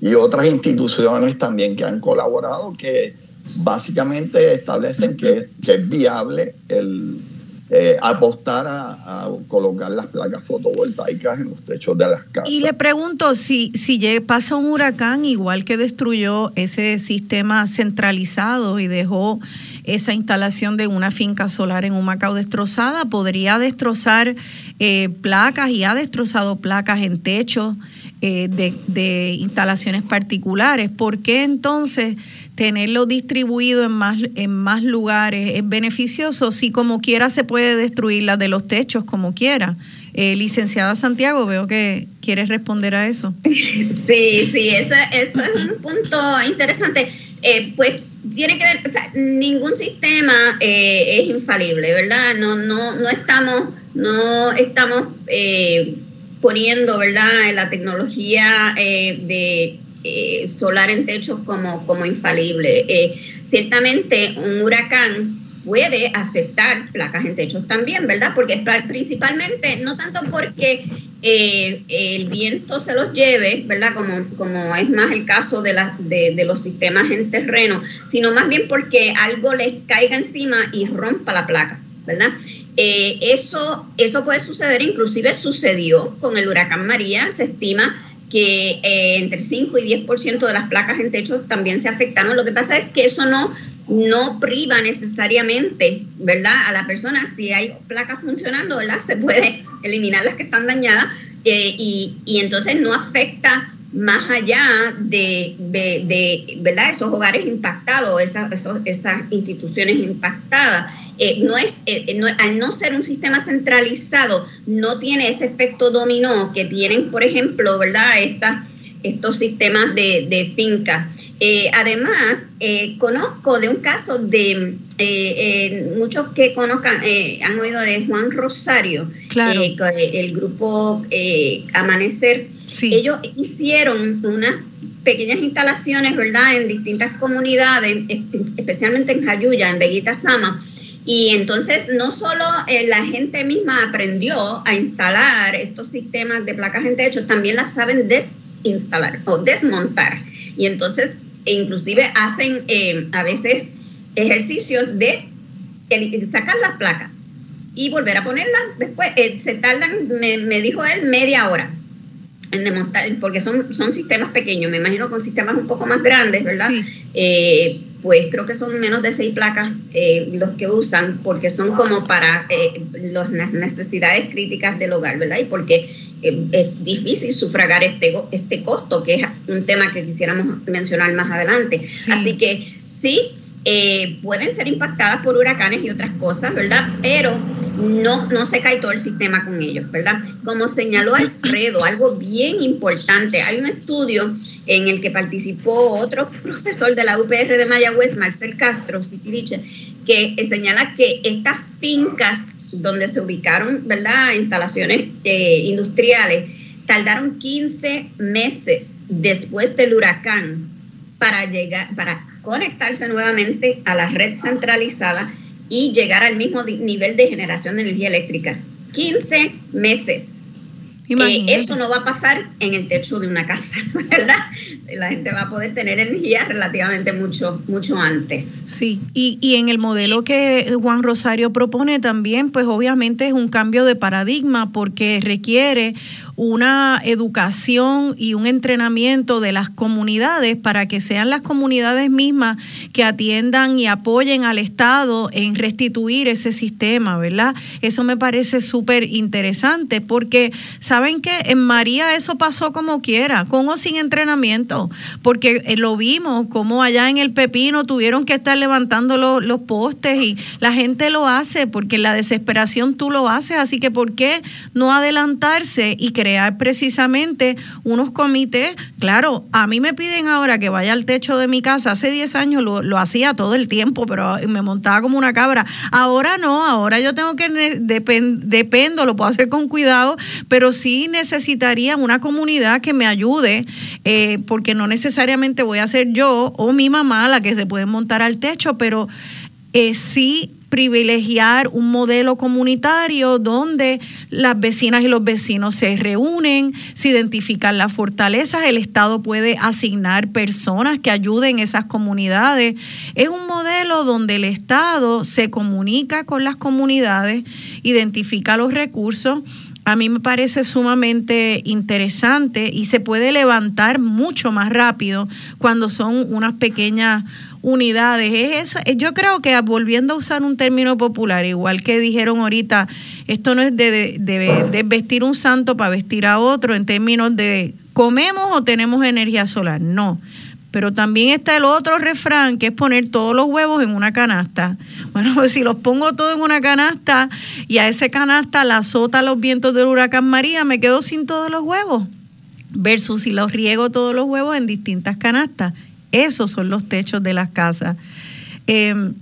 y otras instituciones también que han colaborado que básicamente establecen que, es viable el eh, apostar a, colocar las placas fotovoltaicas en los techos de las casas. Y le pregunto, si, si pasa un huracán igual que destruyó ese sistema centralizado y dejó esa instalación de una finca solar en un Macao destrozada, podría destrozar eh, placas y ha destrozado placas en techos eh, de, instalaciones particulares. ¿Por qué entonces tenerlo distribuido en más, en más lugares es beneficioso si como quiera se puede destruir la de los techos como quiera? Eh, licenciada Santiago, veo que quieres responder a eso. Sí, sí, eso, eso es un punto interesante. Eh, pues tiene que ver, o sea, ningún sistema eh, es infalible, ¿verdad? No, no, no estamos, no estamos eh, poniendo, ¿verdad?, la tecnología de solar en techos como, como infalible. ciertamente un huracán puede afectar placas en techos también, ¿verdad? Porque principalmente, no tanto porque eh, el viento se los lleve, ¿verdad? Como, como es más el caso de, la, de, los sistemas en terreno, sino más bien porque algo les caiga encima y rompa la placa, ¿verdad? Eh, eso, eso puede suceder, inclusive sucedió con el huracán María, se estima que eh, entre 5 y 10% de las placas en techos también se afectaron. Lo que pasa es que eso no no priva necesariamente, ¿verdad? A la persona, si hay placas funcionando, ¿verdad? Se puede eliminar las que están dañadas eh, y, entonces no afecta más allá de, ¿verdad? Esos hogares impactados, esas, esas instituciones impactadas. Eh, no es, eh, al no ser un sistema centralizado, no tiene ese efecto dominó que tienen, por ejemplo, ¿verdad? Estas estos sistemas de, de fincas. Eh, además, eh, conozco de un caso de eh, muchos que conozcan, han oído de Juan Rosario, claro. el grupo Amanecer. Ellos hicieron unas pequeñas instalaciones, ¿verdad?, en distintas comunidades, especialmente en Jayuya, en Veguita Sama. Y entonces no solo la gente misma aprendió a instalar estos sistemas de placas en techo, también las saben des instalar o desmontar. Y entonces, inclusive hacen eh, a veces ejercicios de sacar las placas y volver a ponerlas. Después eh, se tardan, me, dijo él, media hora en desmontar, porque son, son sistemas pequeños, me imagino con sistemas un poco más grandes, ¿verdad? Eh, pues creo que son menos de seis placas los que usan, porque son como para las necesidades críticas del hogar, ¿verdad? Y porque es difícil sufragar este, este costo, que es un tema que quisiéramos mencionar más adelante. Así que sí, eh, pueden ser impactadas por huracanes y otras cosas, ¿verdad? Pero no, no se cae todo el sistema con ellos, ¿verdad? Como señaló Alfredo, algo bien importante, hay un estudio en el que participó otro profesor de la UPR de Mayagüez, Marcel Castro, que señala que estas fincas donde se ubicaron, ¿verdad?, instalaciones eh, industriales, tardaron 15 meses después del huracán para llegar, para conectarse nuevamente a la red centralizada y llegar al mismo nivel de generación de energía eléctrica. 15 meses. Eh, eso no va a pasar en el techo de una casa, ¿verdad? La gente va a poder tener energía relativamente mucho, mucho antes. Sí, y, y en el modelo que Juan Rosario propone también, pues obviamente es un cambio de paradigma porque requiere una educación y un entrenamiento de las comunidades para que sean las comunidades mismas que atiendan y apoyen al Estado en restituir ese sistema, ¿verdad? Eso me parece súper interesante porque, ¿saben que En María eso pasó como quiera, con o sin entrenamiento, porque eh, lo vimos como allá en el Pepino tuvieron que estar levantando los, postes y la gente lo hace porque la desesperación tú lo haces, así que ¿por qué no adelantarse y creer crear precisamente unos comités. Claro, a mí me piden ahora que vaya al techo de mi casa. Hace 10 años lo, hacía todo el tiempo, pero me montaba como una cabra. Ahora no, ahora yo tengo que, dependo, lo puedo hacer con cuidado, pero sí necesitaría una comunidad que me ayude, eh, porque no necesariamente voy a ser yo o mi mamá la que se puede montar al techo, pero eh, sí privilegiar un modelo comunitario donde las vecinas y los vecinos se reúnen, se identifican las fortalezas, el Estado puede asignar personas que ayuden esas comunidades. Es un modelo donde el Estado se comunica con las comunidades, identifica los recursos a mí me parece sumamente interesante y se puede levantar mucho más rápido cuando son unas pequeñas unidades. Es eso. Yo creo que volviendo a usar un término popular, igual que dijeron ahorita, esto no es de, de vestir un santo para vestir a otro en términos de comemos o tenemos energía solar. No pero también está el otro refrán, que es poner todos los huevos en una canasta. Bueno, pues si los pongo todos en una canasta y a ese canasta la azota los vientos del huracán María, me quedo sin todos los huevos. Versus si los riego todos los huevos en distintas canastas. Esos son los techos de las casas. Em,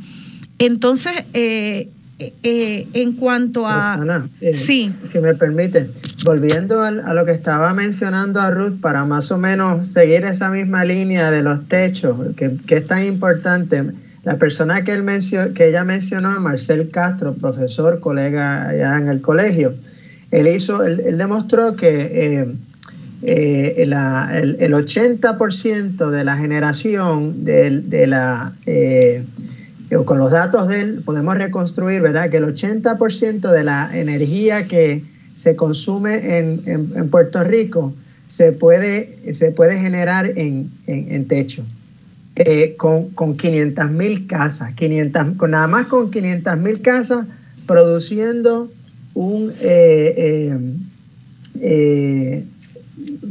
entonces, eh, eh, en cuanto a... Eh, sí. Si me permite, volviendo a, lo que estaba mencionando a Ruth, para más o menos seguir esa misma línea de los techos, que, es tan importante, la persona que, él que ella mencionó, Marcel Castro, profesor, colega allá en el colegio, él, hizo, él, demostró que eh, el, el, 80% de la generación de, la con los datos de él podemos reconstruir, ¿verdad? Que el 80% de la energía que se consume en, Puerto Rico se puede, se puede generar en, techo. Eh, con, con 500 mil casas, 500, con, nada más con 500 mil casas produciendo un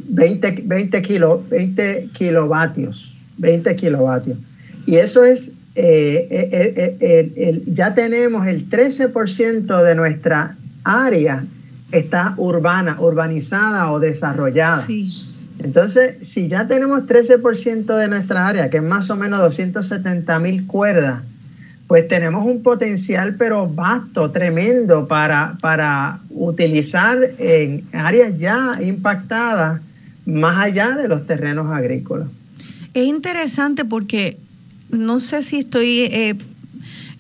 20, 20, kilo, 20 kilovatios, 20 kilovatios. Y eso es eh, eh, eh, ya tenemos el 13% de nuestra área está urbana, urbanizada o desarrollada. Entonces, si ya tenemos 13% de nuestra área, que es más o menos 270 mil cuerdas, pues tenemos un potencial pero vasto, tremendo para, para utilizar en áreas ya impactadas más allá de los terrenos agrícolas. Es interesante porque no sé si estoy, eh,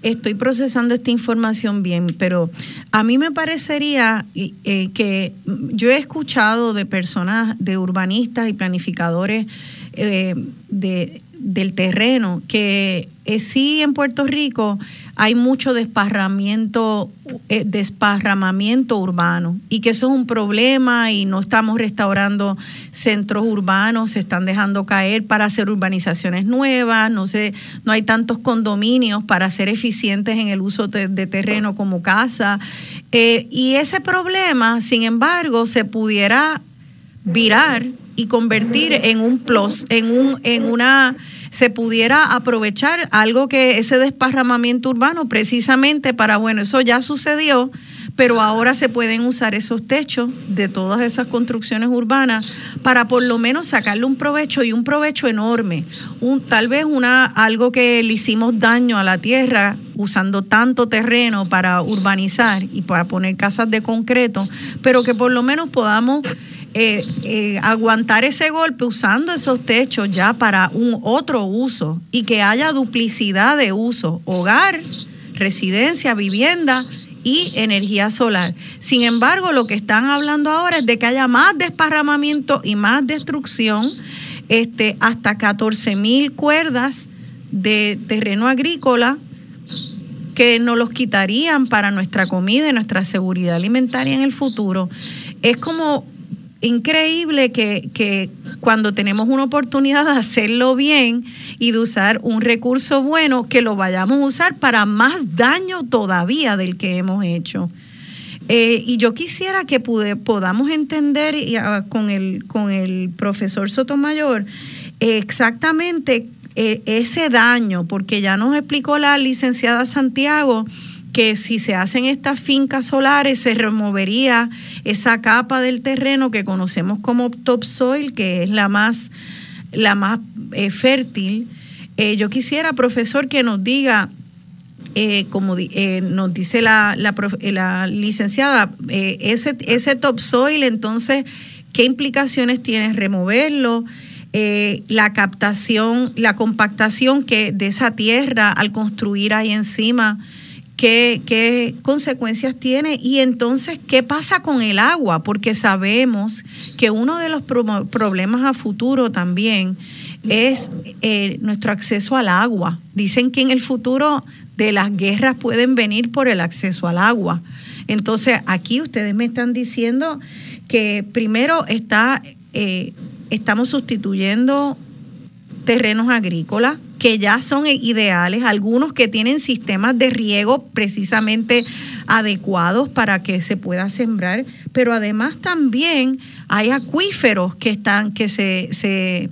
estoy procesando esta información bien, pero a mí me parecería eh, que yo he escuchado de personas, de urbanistas y planificadores eh, de, del terreno, que sí en Puerto Rico hay mucho desparramiento, eh, desparramamiento urbano y que eso es un problema y no estamos restaurando centros urbanos, se están dejando caer para hacer urbanizaciones nuevas, no sé, no hay tantos condominios para ser eficientes en el uso de, terreno como casa. Eh, y ese problema, sin embargo, se pudiera virar y convertir en un plus, en un, en una se pudiera aprovechar algo que ese desparramamiento urbano precisamente para, bueno, eso ya sucedió, pero ahora se pueden usar esos techos de todas esas construcciones urbanas para por lo menos sacarle un provecho y un provecho enorme. Un, tal vez una, algo que le hicimos daño a la tierra usando tanto terreno para urbanizar y para poner casas de concreto, pero que por lo menos podamos eh, eh, aguantar ese golpe usando esos techos ya para un otro uso y que haya duplicidad de uso, hogar, residencia, vivienda y energía solar. Sin embargo, lo que están hablando ahora es de que haya más desparramamiento y más destrucción, este, hasta 14 mil cuerdas de terreno agrícola que nos los quitarían para nuestra comida y nuestra seguridad alimentaria en el futuro. Es como increíble que, cuando tenemos una oportunidad de hacerlo bien y de usar un recurso bueno, que lo vayamos a usar para más daño todavía del que hemos hecho. Eh, y yo quisiera que podamos entender ah, con, el, con el profesor Sotomayor exactamente eh, ese daño, porque ya nos explicó la licenciada Santiago que si se hacen estas fincas solares se removería esa capa del terreno que conocemos como topsoil, que es la más, la más eh, fértil. Eh, yo quisiera, profesor, que nos diga, eh, como nos dice la, la, licenciada, ese, ese topsoil, entonces, ¿qué implicaciones tiene removerlo? la captación, la compactación que de esa tierra al construir ahí encima qué, consecuencias tiene y entonces qué pasa con el agua, porque sabemos que uno de los problemas a futuro también es eh, nuestro acceso al agua. Dicen que en el futuro de las guerras pueden venir por el acceso al agua. Entonces aquí ustedes me están diciendo que primero está, eh, estamos sustituyendo terrenos agrícolas que ya son ideales, algunos que tienen sistemas de riego precisamente adecuados para que se pueda sembrar, pero además también hay acuíferos que están que se, se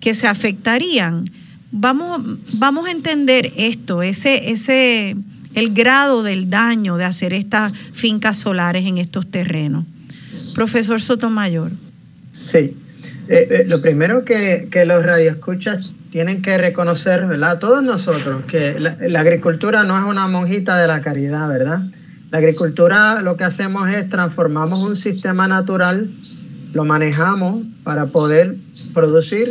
que se afectarían. Vamos, vamos a entender esto, ese, ese, el grado del daño de hacer estas fincas solares en estos terrenos. Profesor Sotomayor. Sí, eh, eh, lo primero que, que los radioescuchas tienen que reconocer, ¿verdad? Todos nosotros, que la, agricultura no es una monjita de la caridad, ¿verdad? La agricultura lo que hacemos es transformamos un sistema natural, lo manejamos para poder producir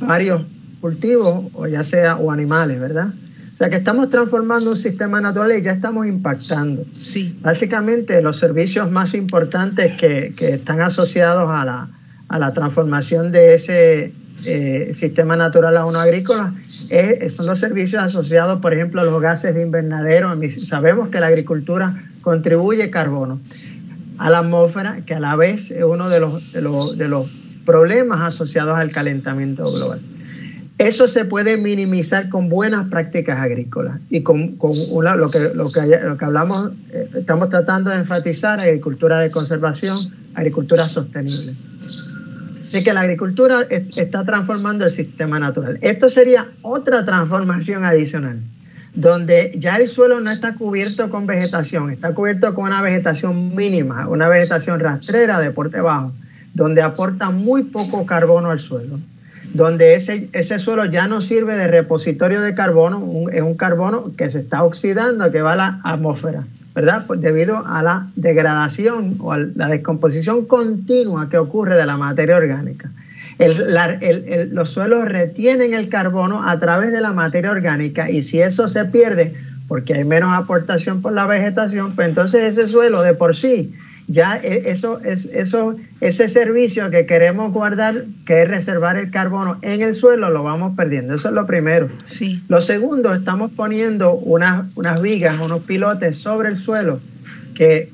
varios cultivos, o ya sea, o animales, ¿verdad? O sea que estamos transformando un sistema natural y ya estamos impactando. Sí. Básicamente los servicios más importantes que, que están asociados a la, a la transformación de ese eh, sistema natural a uno agrícola eh, son los servicios asociados, por ejemplo, a los gases de invernadero. Sabemos que la agricultura contribuye carbono a la atmósfera, que a la vez es uno de los, de los, de los problemas asociados al calentamiento global. Eso se puede minimizar con buenas prácticas agrícolas y con, con una, lo, que, lo, que, lo que hablamos, eh, estamos tratando de enfatizar, agricultura de conservación, agricultura sostenible de que la agricultura está transformando el sistema natural. Esto sería otra transformación adicional, donde ya el suelo no está cubierto con vegetación, está cubierto con una vegetación mínima, una vegetación rastrera de por debajo, donde aporta muy poco carbono al suelo, donde ese suelo ya no sirve de repositorio de carbono, es un carbono que se está oxidando, que va a la atmósfera. ¿Verdad? Pues debido a la degradación o a la descomposición continua que ocurre de la materia orgánica. los suelos retienen el carbono a través de la materia orgánica y si eso se pierde, porque hay menos aportación por la vegetación, pues entonces ese suelo de por sí ya e, eso, es, eso, ese servicio que queremos guardar, que es reservar el carbono en el suelo, lo vamos perdiendo. Eso es lo primero. Sí. Lo segundo, estamos poniendo unas, unas vigas, unos pilotes sobre el suelo que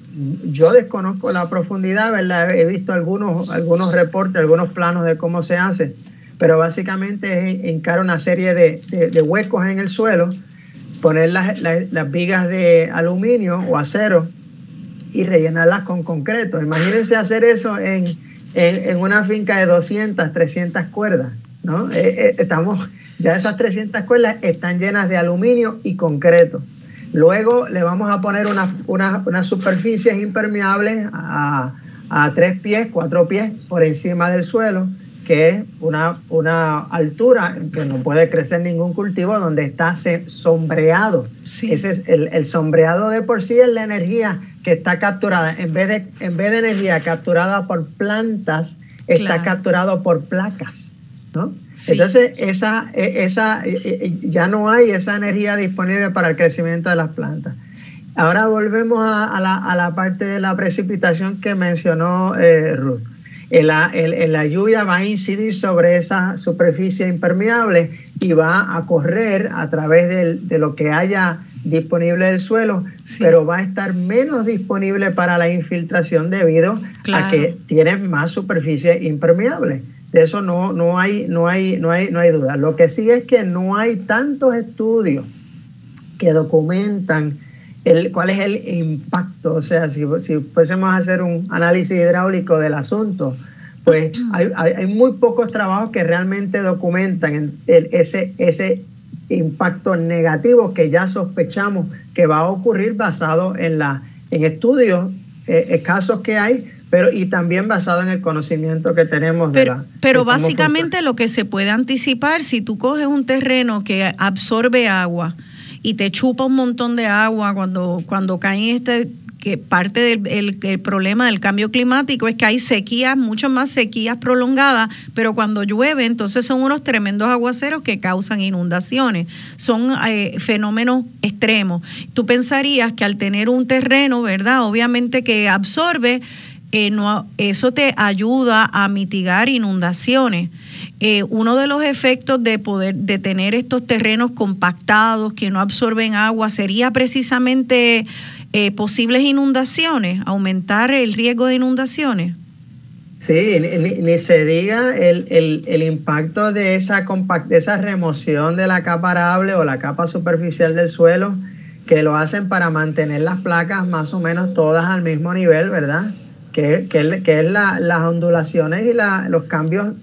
yo desconozco la profundidad, ¿verdad? He visto algunos, algunos reportes, algunos planos de cómo se hace, pero básicamente es encar una serie de, de, huecos en el suelo, poner las, las vigas de aluminio o acero y rellenarlas con concreto. Imagínense hacer eso en, una finca de 200, 300 cuerdas. ¿no? Eh, eh, estamos, ya esas 300 cuerdas están llenas de aluminio y concreto. Luego le vamos a poner unas superficies impermeables a, a tres pies, cuatro pies por encima del suelo, que es una, una altura que no puede crecer ningún cultivo donde está sombreado. Ese es el, el sombreado de por sí es la energía que está capturada, en vez de, en vez de energía capturada por plantas, está capturado por placas. ¿no? Entonces, esa, e, esa, e, e, ya no hay esa energía disponible para el crecimiento de las plantas. Ahora volvemos a, la, a la, parte de la precipitación que mencionó eh, Ruth. La, la, lluvia va a incidir sobre esa superficie impermeable y va a correr a través de lo que haya disponible del suelo, pero va a estar menos disponible para la infiltración debido a que tiene más superficie impermeable. De eso no, no, hay, no, hay, no, hay, no hay duda. Lo que sí es que no hay tantos estudios que documentan el, cuál es el impacto. O sea, si, si fuésemos a hacer un análisis hidráulico del asunto, pues hay, hay, muy pocos trabajos que realmente documentan ese, ese impactos negativos que ya sospechamos que va a ocurrir basado en, la, en estudios eh, escasos que hay, pero y también basado en el conocimiento que tenemos. Pero, de la, pero básicamente lo que se puede anticipar, si tú coges un terreno que absorbe agua y te chupa un montón de agua cuando, cuando cae este que parte del problema del cambio climático es que hay sequías, mucho más sequías prolongadas, pero cuando llueve, entonces son unos tremendos aguaceros que causan inundaciones. Son eh, fenómenos extremos. Tú pensarías que al tener un terreno, ¿verdad? Obviamente que absorbe, eh, eso te ayuda a mitigar inundaciones. Eh, uno de los efectos de poder de tener estos terrenos compactados que no absorben agua sería precisamente eh, posibles inundaciones, aumentar el riesgo de inundaciones. Sí, ni, se diga el, impacto de esa, compact, esa remoción de la capa arable o la capa superficial del suelo, que lo hacen para mantener las placas más o menos todas al mismo nivel, ¿verdad? Que, que, que es las ondulaciones y la, los cambios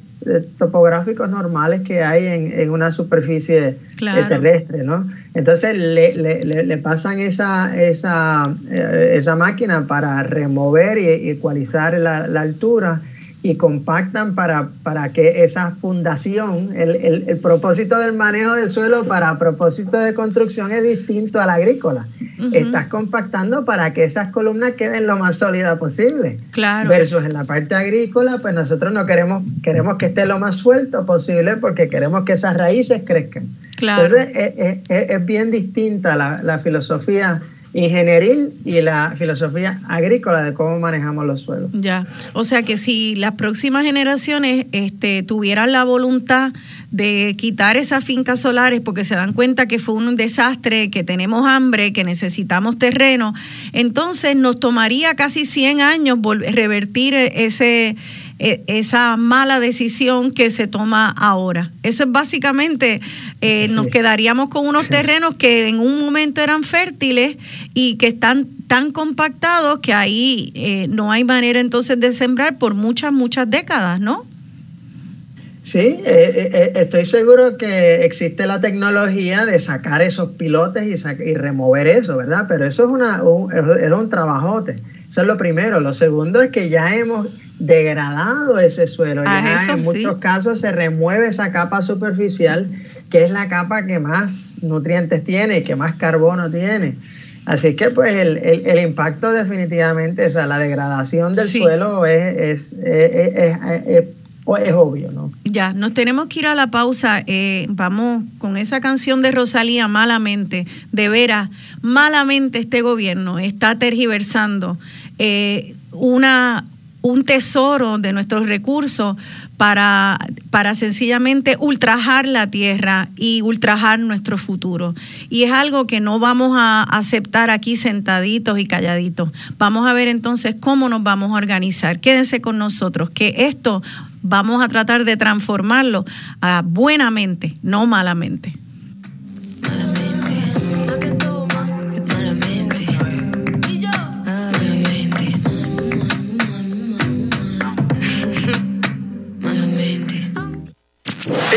topográficos normales que hay en, una superficie terrestre, ¿no? Entonces le, le, pasan esa, esa, eh, esa máquina para remover y ecualizar la, la altura y compactan para, para que esa fundación, el, el, propósito del manejo del suelo para propósito de construcción es distinto al agrícola. Estás compactando para que esas columnas queden lo más sólidas posible. Claro. Versus en la parte agrícola, pues nosotros no queremos, queremos que esté lo más suelto posible porque queremos que esas raíces crezcan. Claro. Entonces es, es, es bien distinta la, la filosofía ingenieril y la filosofía agrícola de cómo manejamos los suelos. Ya, o sea que si las próximas generaciones este, tuvieran la voluntad de quitar esas fincas solares porque se dan cuenta que fue un desastre, que tenemos hambre, que necesitamos terreno, entonces nos tomaría casi 100 años revertir ese e, esa mala decisión que se toma ahora. Eso es básicamente, eh, nos quedaríamos con unos terrenos que en un momento eran fértiles y que están tan compactados que ahí eh, no hay manera entonces de sembrar por muchas, muchas décadas, ¿no? Sí, eh, estoy seguro que existe la tecnología de sacar esos pilotes y, y remover eso, ¿verdad? Pero eso es, una, es un trabajote. Eso es lo primero. Lo segundo es que ya hemos degradado ese suelo. Ah, en muchos casos se remueve esa capa superficial, que es la capa que más nutrientes tiene y que más carbono tiene. Así que pues el, el, impacto definitivamente, o sea, la degradación del suelo es, es, es, es, obvio, ¿no? Ya, nos tenemos que ir a la pausa. Eh, vamos con esa canción de Rosalía, Malamente. De veras, malamente este gobierno está tergiversando eh, una, un tesoro de nuestros recursos para, para sencillamente ultrajar la tierra y ultrajar nuestro futuro. Y es algo que no vamos a aceptar aquí sentaditos y calladitos. Vamos a ver entonces cómo nos vamos a organizar. Quédense con nosotros, que esto vamos a tratar de transformarlo a buenamente, no malamente.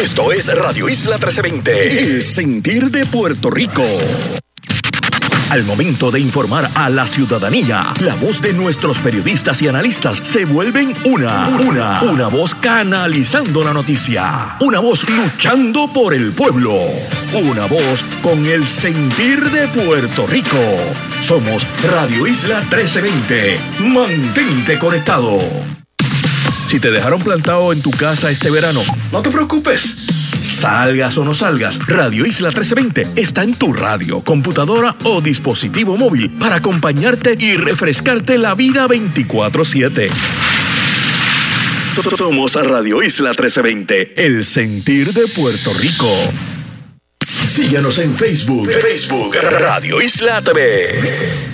Esto es Radio Isla 1320, el sentir de Puerto Rico. Al momento de informar a la ciudadanía, la voz de nuestros periodistas y analistas se vuelven una, una, una voz canalizando la noticia, una voz luchando por el pueblo, una voz con el sentir de Puerto Rico. Somos Radio Isla 1320. Mantente conectado. Si te dejaron plantado en tu casa este verano, no te preocupes. Salgas o no salgas, Radio Isla 1320 está en tu radio, computadora o dispositivo móvil para acompañarte y refrescarte la vida 24/7. Somos Radio Isla 1320, el sentir de Puerto Rico. Síguenos en Facebook, Facebook Radio Isla TV.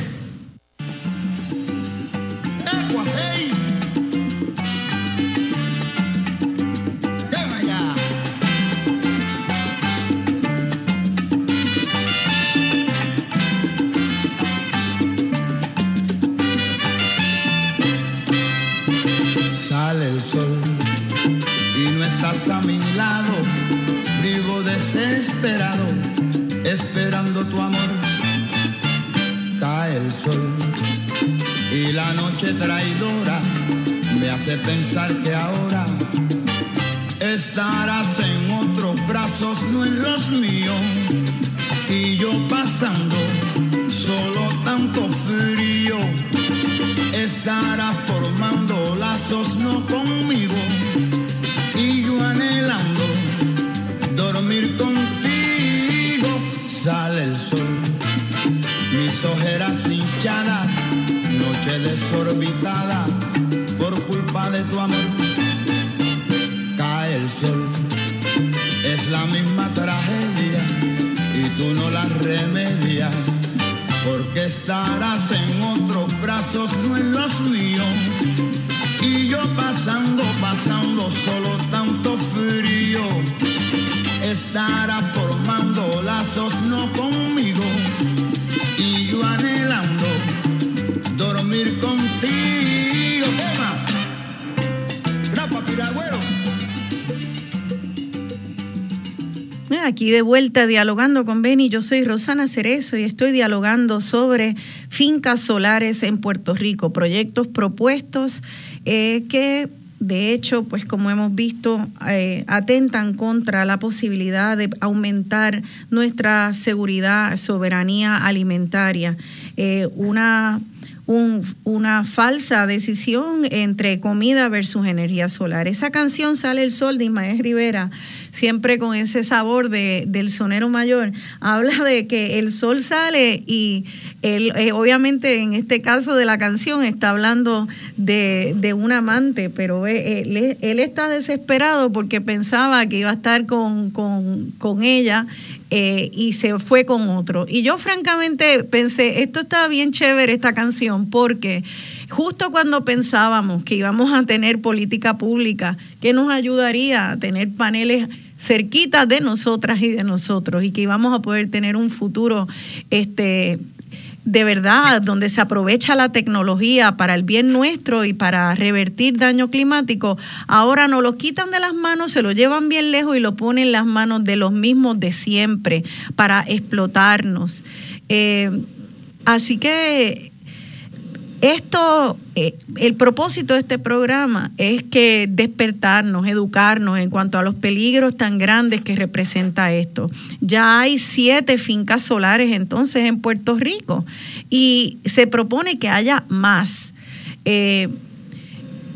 Esperando tu amor. Cae el sol y la noche traidora me hace pensar que ahora estarás en otros brazos, no en los míos. Y yo pasando solo tanto frío, estará formando lazos no conmigo. Desorbitada por culpa de tu amor es la misma tragedia y tú no la remedias porque estarás en otros brazos, no en los míos. Y yo pasando, pasando solo tanto frío, estará formando lazos no conmigo Aquí de vuelta dialogando con Beni, yo soy Rosana Cerezo y estoy dialogando sobre fincas solares en Puerto Rico, proyectos propuestos eh, que de hecho, pues como hemos visto, eh, atentan contra la posibilidad de aumentar nuestra seguridad, soberanía alimentaria. Eh, una una falsa decisión entre comida versus energía solar. Esa canción Sale el Sol de Ismael Rivera, siempre con ese sabor de, del sonero mayor, habla de que el sol sale y él, eh, obviamente en este caso de la canción está hablando de, un amante, pero él, él, está desesperado porque pensaba que iba a estar con, con, con ella eh, y se fue con otro. Y yo francamente pensé, esto está bien chévere esta canción, porque justo cuando pensábamos que íbamos a tener política pública que nos ayudaría a tener paneles cerquitas de nosotras y de nosotros y que íbamos a poder tener un futuro este de verdad, donde se aprovecha la tecnología para el bien nuestro y para revertir daño climático, ahora nos lo quitan de las manos, se lo llevan bien lejos y lo ponen en las manos de los mismos de siempre para explotarnos. Eh, así que esto, eh, el propósito de este programa es que despertarnos, educarnos en cuanto a los peligros tan grandes que representa esto. Ya hay siete fincas solares entonces en Puerto Rico y se propone que haya más. Eh,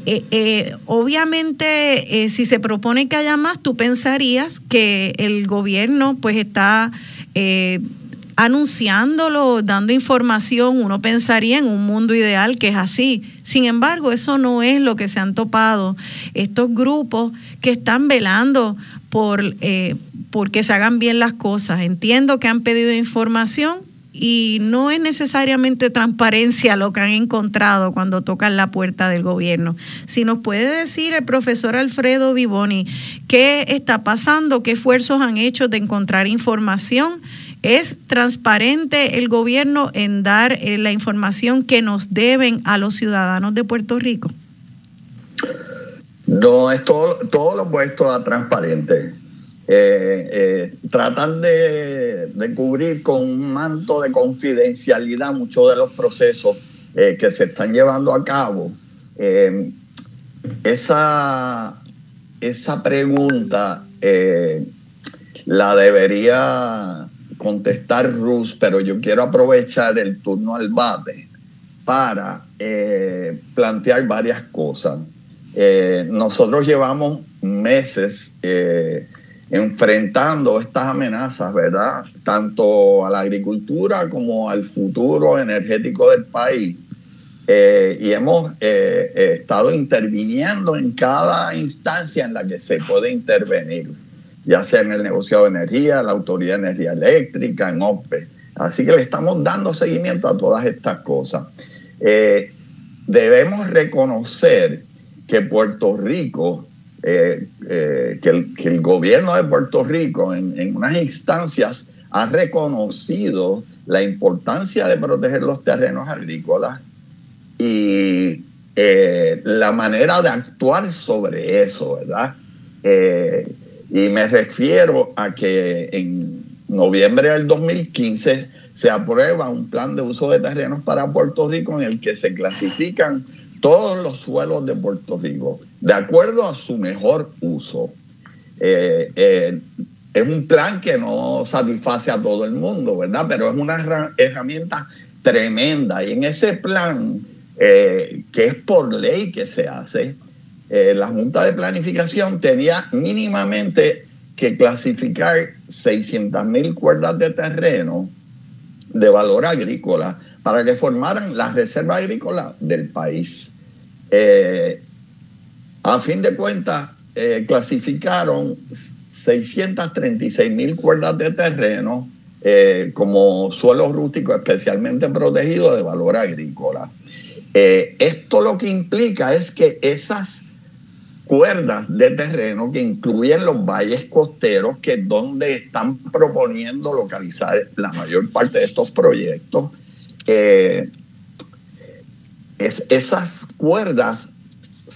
eh, obviamente, si se propone que haya más, tú pensarías que el gobierno pues está anunciándolo, dando información, uno pensaría en un mundo ideal que es así. Sin embargo, eso no es lo que se han topado estos grupos que están velando por, eh, que se hagan bien las cosas. Entiendo que han pedido información y no es necesariamente transparencia lo que han encontrado cuando tocan la puerta del gobierno. Si nos puede decir el profesor Alfredo Vivoni qué está pasando, qué esfuerzos han hecho de encontrar información ¿Es transparente el gobierno en dar eh, la información que nos deben a los ciudadanos de Puerto Rico? No, es todo, todo lo opuesto a transparente. Eh, eh, tratan de, cubrir con un manto de confidencialidad muchos de los procesos que se están llevando a cabo. esa, esa pregunta la debería contestar Rus, pero yo quiero aprovechar el turno al bate para eh, plantear varias cosas. Eh, nosotros llevamos meses eh, enfrentando estas amenazas, ¿verdad? Tanto a la agricultura como al futuro energético del país. y hemos estado interviniendo en cada instancia en la que se puede intervenir ya sea en el negocio de energía, la Autoridad de Energía Eléctrica, en OPE. Así que le estamos dando seguimiento a todas estas cosas. Eh, debemos reconocer que Puerto Rico, eh, eh, que, el, gobierno de Puerto Rico en, unas instancias ha reconocido la importancia de proteger los terrenos agrícolas y la manera de actuar sobre eso, ¿verdad? Y me refiero a que en noviembre del 2015 se aprueba un plan de uso de terrenos para Puerto Rico en el que se clasifican todos los suelos de Puerto Rico de acuerdo a su mejor uso. Eh, eh, es un plan que no satisface a todo el mundo, ¿verdad? Pero es una herramienta tremenda y en ese plan, eh, que es por ley que se hace, la Junta de Planificación tenía mínimamente que clasificar 600 mil cuerdas de terreno de valor agrícola para que formaran las reservas agrícolas del país. Eh, a fin de cuentas, eh, clasificaron 636 mil cuerdas de terreno eh, como suelo rústico especialmente protegido de valor agrícola. esto lo que implica es que esas cuerdas de terreno que incluyen los valles costeros, que es donde están proponiendo localizar la mayor parte de estos proyectos. Eh, es, esas cuerdas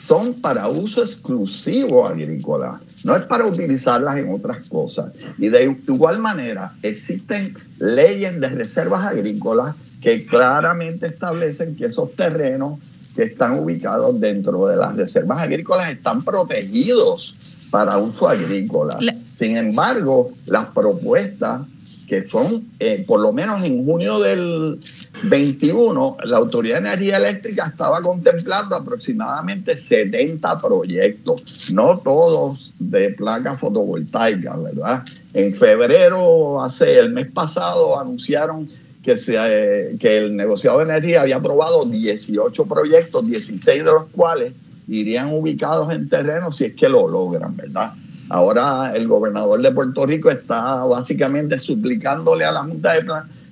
son para uso exclusivo agrícola, no es para utilizarlas en otras cosas. Y de igual manera, existen leyes de reservas agrícolas que claramente establecen que esos terrenos que están ubicados dentro de las reservas agrícolas están protegidos para uso agrícola. Sin embargo, las propuestas que son, eh, por lo menos en junio del 21, la Autoridad de Energía Eléctrica estaba contemplando aproximadamente 70 proyectos, no todos de placas fotovoltaicas, ¿verdad? En febrero, hace el mes pasado, anunciaron que, se, que el negociado de energía había aprobado 18 proyectos, 16 de los cuales irían ubicados en terreno si es que lo logran, ¿verdad? Ahora el gobernador de Puerto Rico está básicamente suplicándole a la Junta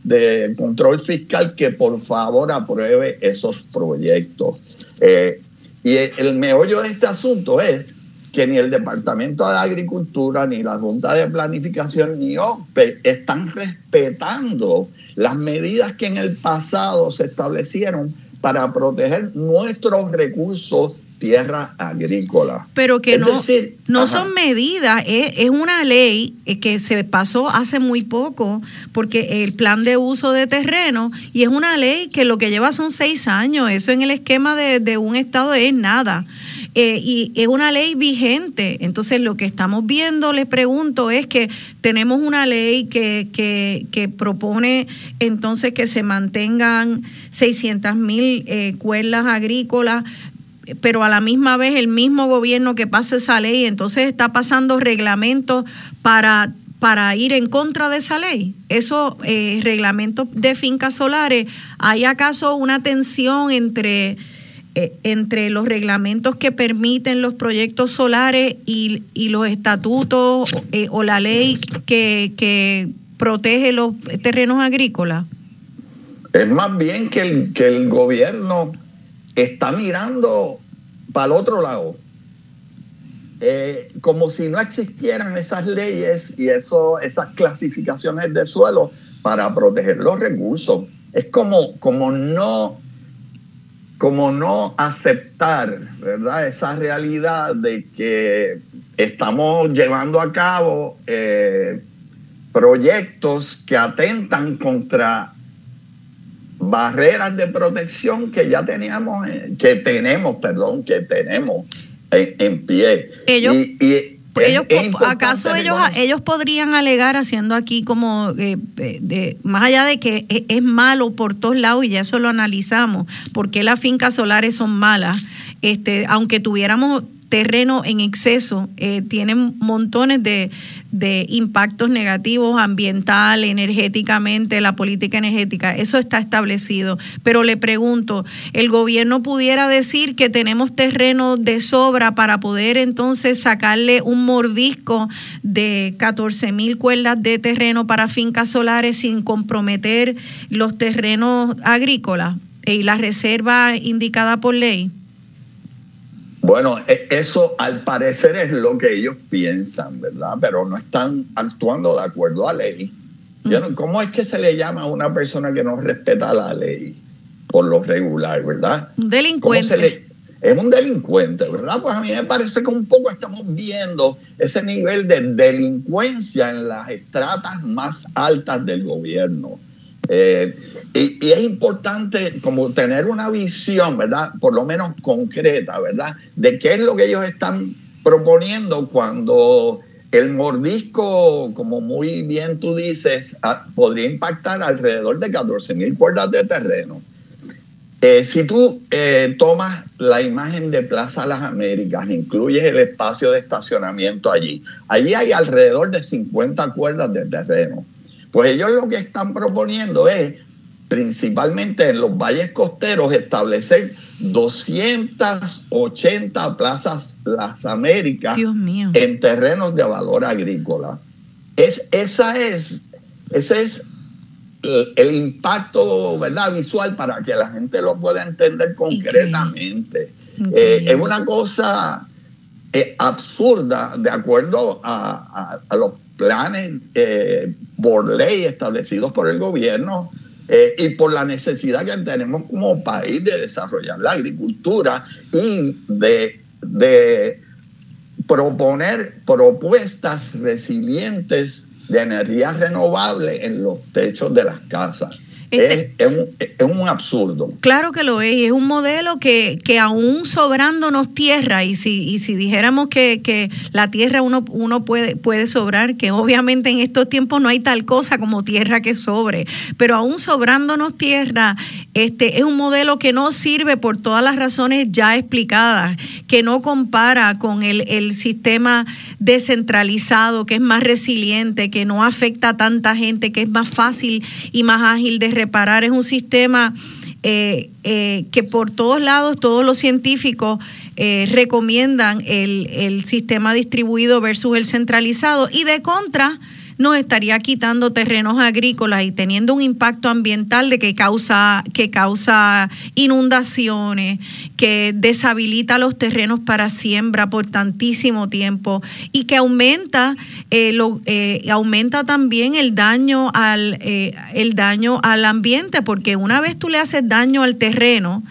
de, Control Fiscal que por favor apruebe esos proyectos. Eh, y el meollo de este asunto es que ni el Departamento de Agricultura, ni la Junta de Planificación, ni OPE están respetando las medidas que en el pasado se establecieron para proteger nuestros recursos tierra agrícola. Pero que no, no son medidas, es, una ley que se pasó hace muy poco, porque el plan de uso de terreno, y es una ley que lo que lleva son seis años, eso en el esquema de, de un estado es nada. Eh, y es una ley vigente. Entonces, lo que estamos viendo, les pregunto, es que tenemos una ley que, que, propone entonces que se mantengan 600 mil eh, cuerdas agrícolas pero a la misma vez el mismo gobierno que pasa esa ley, entonces está pasando reglamentos para para ir en contra de esa ley. Esos eh, reglamentos de fincas solares, ¿hay acaso una tensión entre eh, entre los reglamentos que permiten los proyectos solares y, los estatutos eh, o la ley que, protege los terrenos agrícolas? Es más bien que el, que el gobierno está mirando para el otro lado. Eh, como si no existieran esas leyes y eso, esas clasificaciones de suelo para proteger los recursos. Es como, como no como no aceptar, ¿verdad? Esa realidad de que estamos llevando a cabo eh, proyectos que atentan contra barreras de protección que ya teníamos, eh, que tenemos, perdón, que tenemos en, pie. Ellos, ellos, ¿Acaso ellos, ellos podrían alegar haciendo aquí como, eh, de, más allá de que e, es, malo por todos lados y ya eso lo analizamos, porque las fincas solares son malas, este, aunque tuviéramos terreno en exceso, eh, tienen montones de, impactos negativos ambiental, energéticamente, la política energética, eso está establecido. Pero le pregunto, ¿el gobierno pudiera decir que tenemos terreno de sobra para poder entonces sacarle un mordisco de 14 mil cuerdas de terreno para fincas solares sin comprometer los terrenos agrícolas y la reserva indicada por ley? Bueno, e, eso al parecer es lo que ellos piensan, ¿verdad? Pero no están actuando de acuerdo a ley. ¿Cómo es que se le llama a una persona que no respeta la ley por lo regular, verdad? Un delincuente. es un delincuente, ¿verdad? Pues a mí me parece que un poco estamos viendo ese nivel de delincuencia en las estratas más altas del gobierno. Eh, y, es importante como tener una visión, ¿verdad? Por lo menos concreta, ¿verdad? De qué es lo que ellos están proponiendo cuando el mordisco, como muy bien tú dices, ah, podría impactar alrededor de 14 mil cuerdas de terreno. Eh, si tú eh, tomas la imagen de Plaza Las Américas, incluyes el espacio de estacionamiento allí, allí hay alrededor de 50 cuerdas de terreno. Pues ellos lo que están proponiendo es, principalmente en los valles costeros, establecer 280 plazas Las Américas en terrenos de valor agrícola. Es, esa es, ese es el impacto ¿verdad? visual para que la gente lo pueda entender concretamente. Eh, es una cosa eh, absurda de acuerdo a, los planes eh, por ley establecidos por el gobierno y por la necesidad que tenemos como país de desarrollar la agricultura y de, de proponer propuestas resilientes de energía renovable en los techos de las casas. Este es, un, absurdo. Claro que lo es, y es un modelo que, que aún sobrándonos tierra, y si, y si dijéramos que, la tierra uno, uno puede, puede sobrar, que obviamente en estos tiempos no hay tal cosa como tierra que sobre, pero aún sobrándonos tierra, este es un modelo que no sirve por todas las razones ya explicadas, que no compara con el, el sistema descentralizado, que es más resiliente, que no afecta a tanta gente, que es más fácil y más ágil de reparar. Es un sistema eh, eh, que por todos lados, todos los científicos eh, recomiendan el, el sistema distribuido versus el centralizado. Y de contra, nos estaría quitando terrenos agrícolas y teniendo un impacto ambiental de que causa, que causa inundaciones, que deshabilita los terrenos para siembra por tantísimo tiempo y que aumenta, eh, lo, eh, aumenta también el daño, al, eh, el daño al ambiente, porque una vez tú le haces daño al terreno,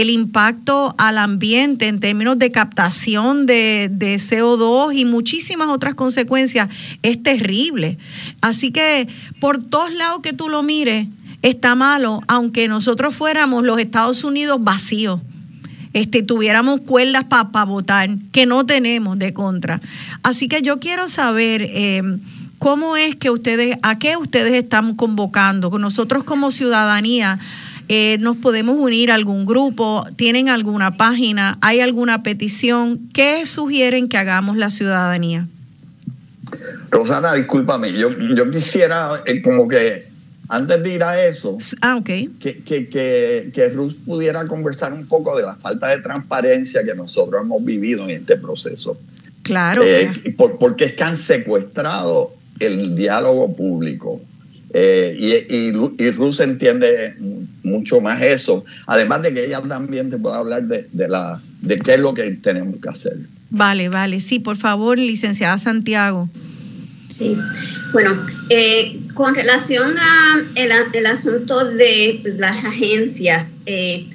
el impacto al ambiente en términos de captación de, CO2 y muchísimas otras consecuencias es terrible. Así que por todos lados que tú lo mires, está malo, aunque nosotros fuéramos los Estados Unidos vacíos. Este, tuviéramos cuerdas para votar, que no tenemos de contra. Así que yo quiero saber eh, cómo es que ustedes, a qué ustedes están convocando, nosotros como ciudadanía, eh, nos podemos unir a algún grupo, tienen alguna página, hay alguna petición. ¿Qué sugieren que hagamos la ciudadanía? Rosana, discúlpame, yo, yo quisiera eh, como que antes de ir a eso, ah, okay. que, que, que, que Ruth pudiera conversar un poco de la falta de transparencia que nosotros hemos vivido en este proceso. Claro. Eh, por, porque es que han secuestrado el diálogo público. Eh, y, y, y, Ruth entiende mucho más eso, además de que ella también te puede hablar de, de, la, de qué es lo que tenemos que hacer. Vale, vale, sí, por favor, licenciada Santiago. Sí. Bueno, eh, con relación a el, asunto de las agencias, eh,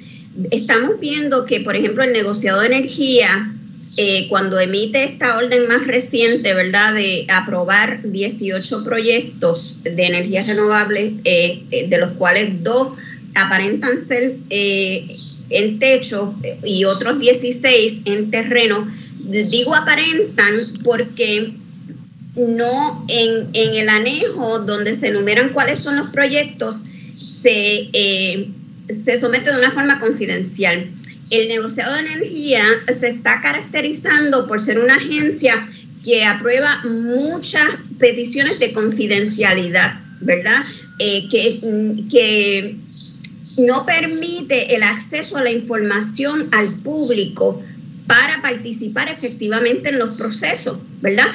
estamos viendo que, por ejemplo, el negociado de energía eh, cuando emite esta orden más reciente, ¿verdad?, de aprobar 18 proyectos de energía renovable, eh, eh, de los cuales dos aparentan ser en techo y otros 16 en terreno. Digo aparentan porque no en, en el anejo donde se enumeran cuáles son los proyectos se, se somete de una forma confidencial el negociado de energía se está caracterizando por ser una agencia que aprueba muchas peticiones de confidencialidad, ¿verdad? Eh, que, que no permite el acceso a la información al público para participar efectivamente en los procesos, ¿verdad?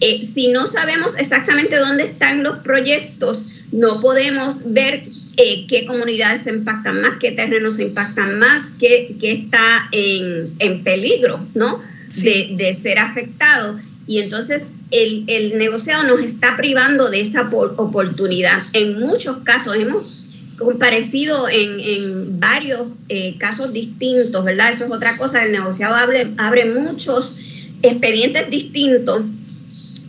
Eh, si no sabemos exactamente dónde están los proyectos, no podemos ver eh, qué comunidades se impactan más, qué terrenos se impactan más, qué, está en, peligro, ¿no? De, ser afectado. Y entonces el, el, negociado nos está privando de esa oportunidad. En muchos casos hemos comparecido en, en varios casos distintos, ¿verdad? Eso es otra cosa, el negociado abre, abre muchos expedientes distintos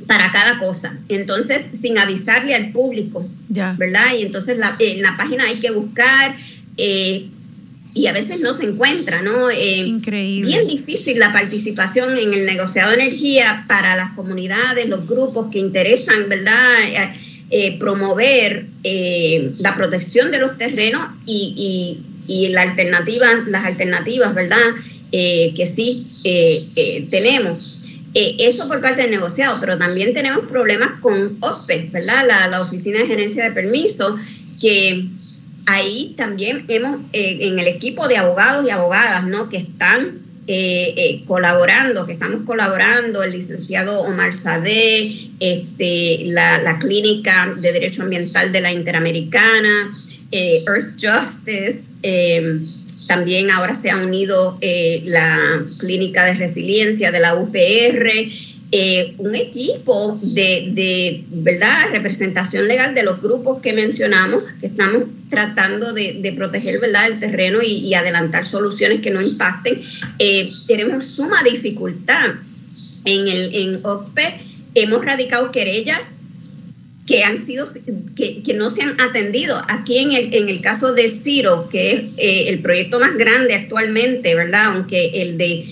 para cada cosa. Entonces, sin avisarle al público, ¿verdad? Y entonces la, en la página hay que buscar eh, y a veces no se encuentra, ¿no? Eh, Increíble. Bien difícil la participación en el negociado de energía para las comunidades, los grupos que interesan, ¿verdad? Eh, promover la protección de los terrenos y, y, la alternativa, las alternativas, ¿verdad? que sí tenemos. Eh, eso por parte del negociado, pero también tenemos problemas con OSPE, ¿verdad? La, Oficina de Gerencia de Permiso, que ahí también hemos, eh, en el equipo de abogados y abogadas, ¿no? Que están eh, colaborando, que estamos colaborando, el licenciado Omar Sade, este, la, la, Clínica de Derecho Ambiental de la Interamericana, Earth Justice, también ahora se ha unido eh, la Clínica de Resiliencia de la UPR, eh, un equipo de, ¿verdad? representación legal de los grupos que mencionamos, que estamos tratando de, proteger ¿verdad? el terreno y, adelantar soluciones que no impacten. Eh, tenemos suma dificultad en, el, en OCPE. Hemos radicado querellas que han sido que, que, no se han atendido. Aquí en el, en el caso de Ciro, que es eh, el proyecto más grande actualmente, ¿verdad? Aunque el de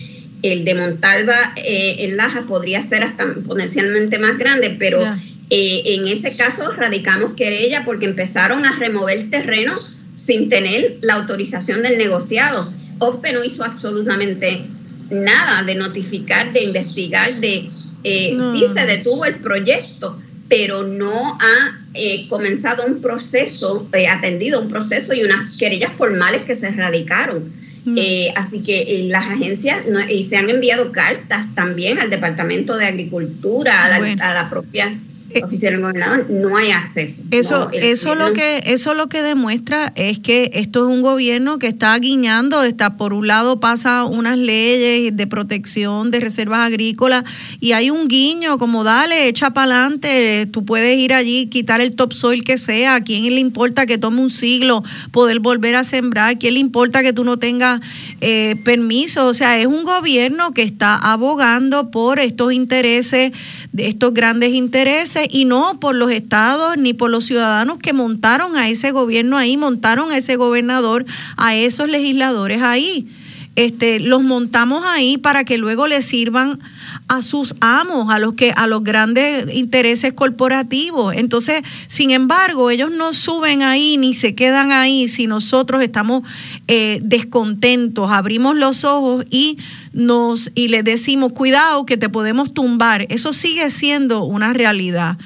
el de Montalva eh, en Laja podría ser hasta potencialmente más grande, pero eh, en ese caso radicamos querella porque empezaron a remover terreno sin tener la autorización del negociado. OPE no hizo absolutamente nada de notificar, de investigar, de si se detuvo el proyecto pero no ha eh, comenzado un proceso, eh, atendido un proceso y unas querellas formales que se radicaron. Mm. Eh, así que las agencias y se han enviado cartas también al Departamento de Agricultura, a la propia oficial gobernador, no hay acceso. Eso, eso lo que, eso lo que demuestra es que esto es un gobierno que está guiñando, está por un lado pasa unas leyes de protección de reservas agrícolas y hay un guiño como dale, echa para adelante, tú puedes ir allí, quitar el topsoil que sea, a quién le importa que tome un siglo poder volver a sembrar, quién le importa que tú no tengas eh, permiso, o sea, es un gobierno que está abogando por estos intereses, de estos grandes intereses y no por los estados ni por los ciudadanos que montaron a ese gobierno ahí, montaron a ese gobernador, a esos legisladores ahí. Este, los montamos ahí para que luego le sirvan a sus amos, a los que a los grandes intereses corporativos. Entonces, sin embargo, ellos no suben ahí ni se quedan ahí si nosotros estamos eh, descontentos, abrimos los ojos y nos y les decimos cuidado que te podemos tumbar. Eso sigue siendo una realidad.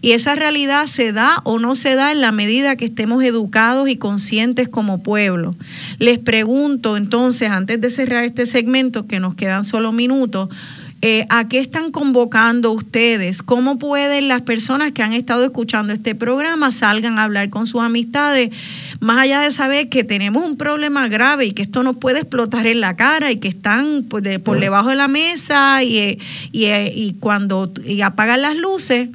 Y esa realidad se da o no se da en la medida que estemos educados y conscientes como pueblo. Les pregunto entonces, antes de cerrar este segmento, que nos quedan solo minutos, eh, ¿A qué están convocando ustedes? ¿Cómo pueden las personas que han estado escuchando este programa salgan a hablar con sus amistades? Más allá de saber que tenemos un problema grave y que esto nos puede explotar en la cara y que están pues, por debajo de la mesa y, eh, y, eh, y cuando y apagan las luces,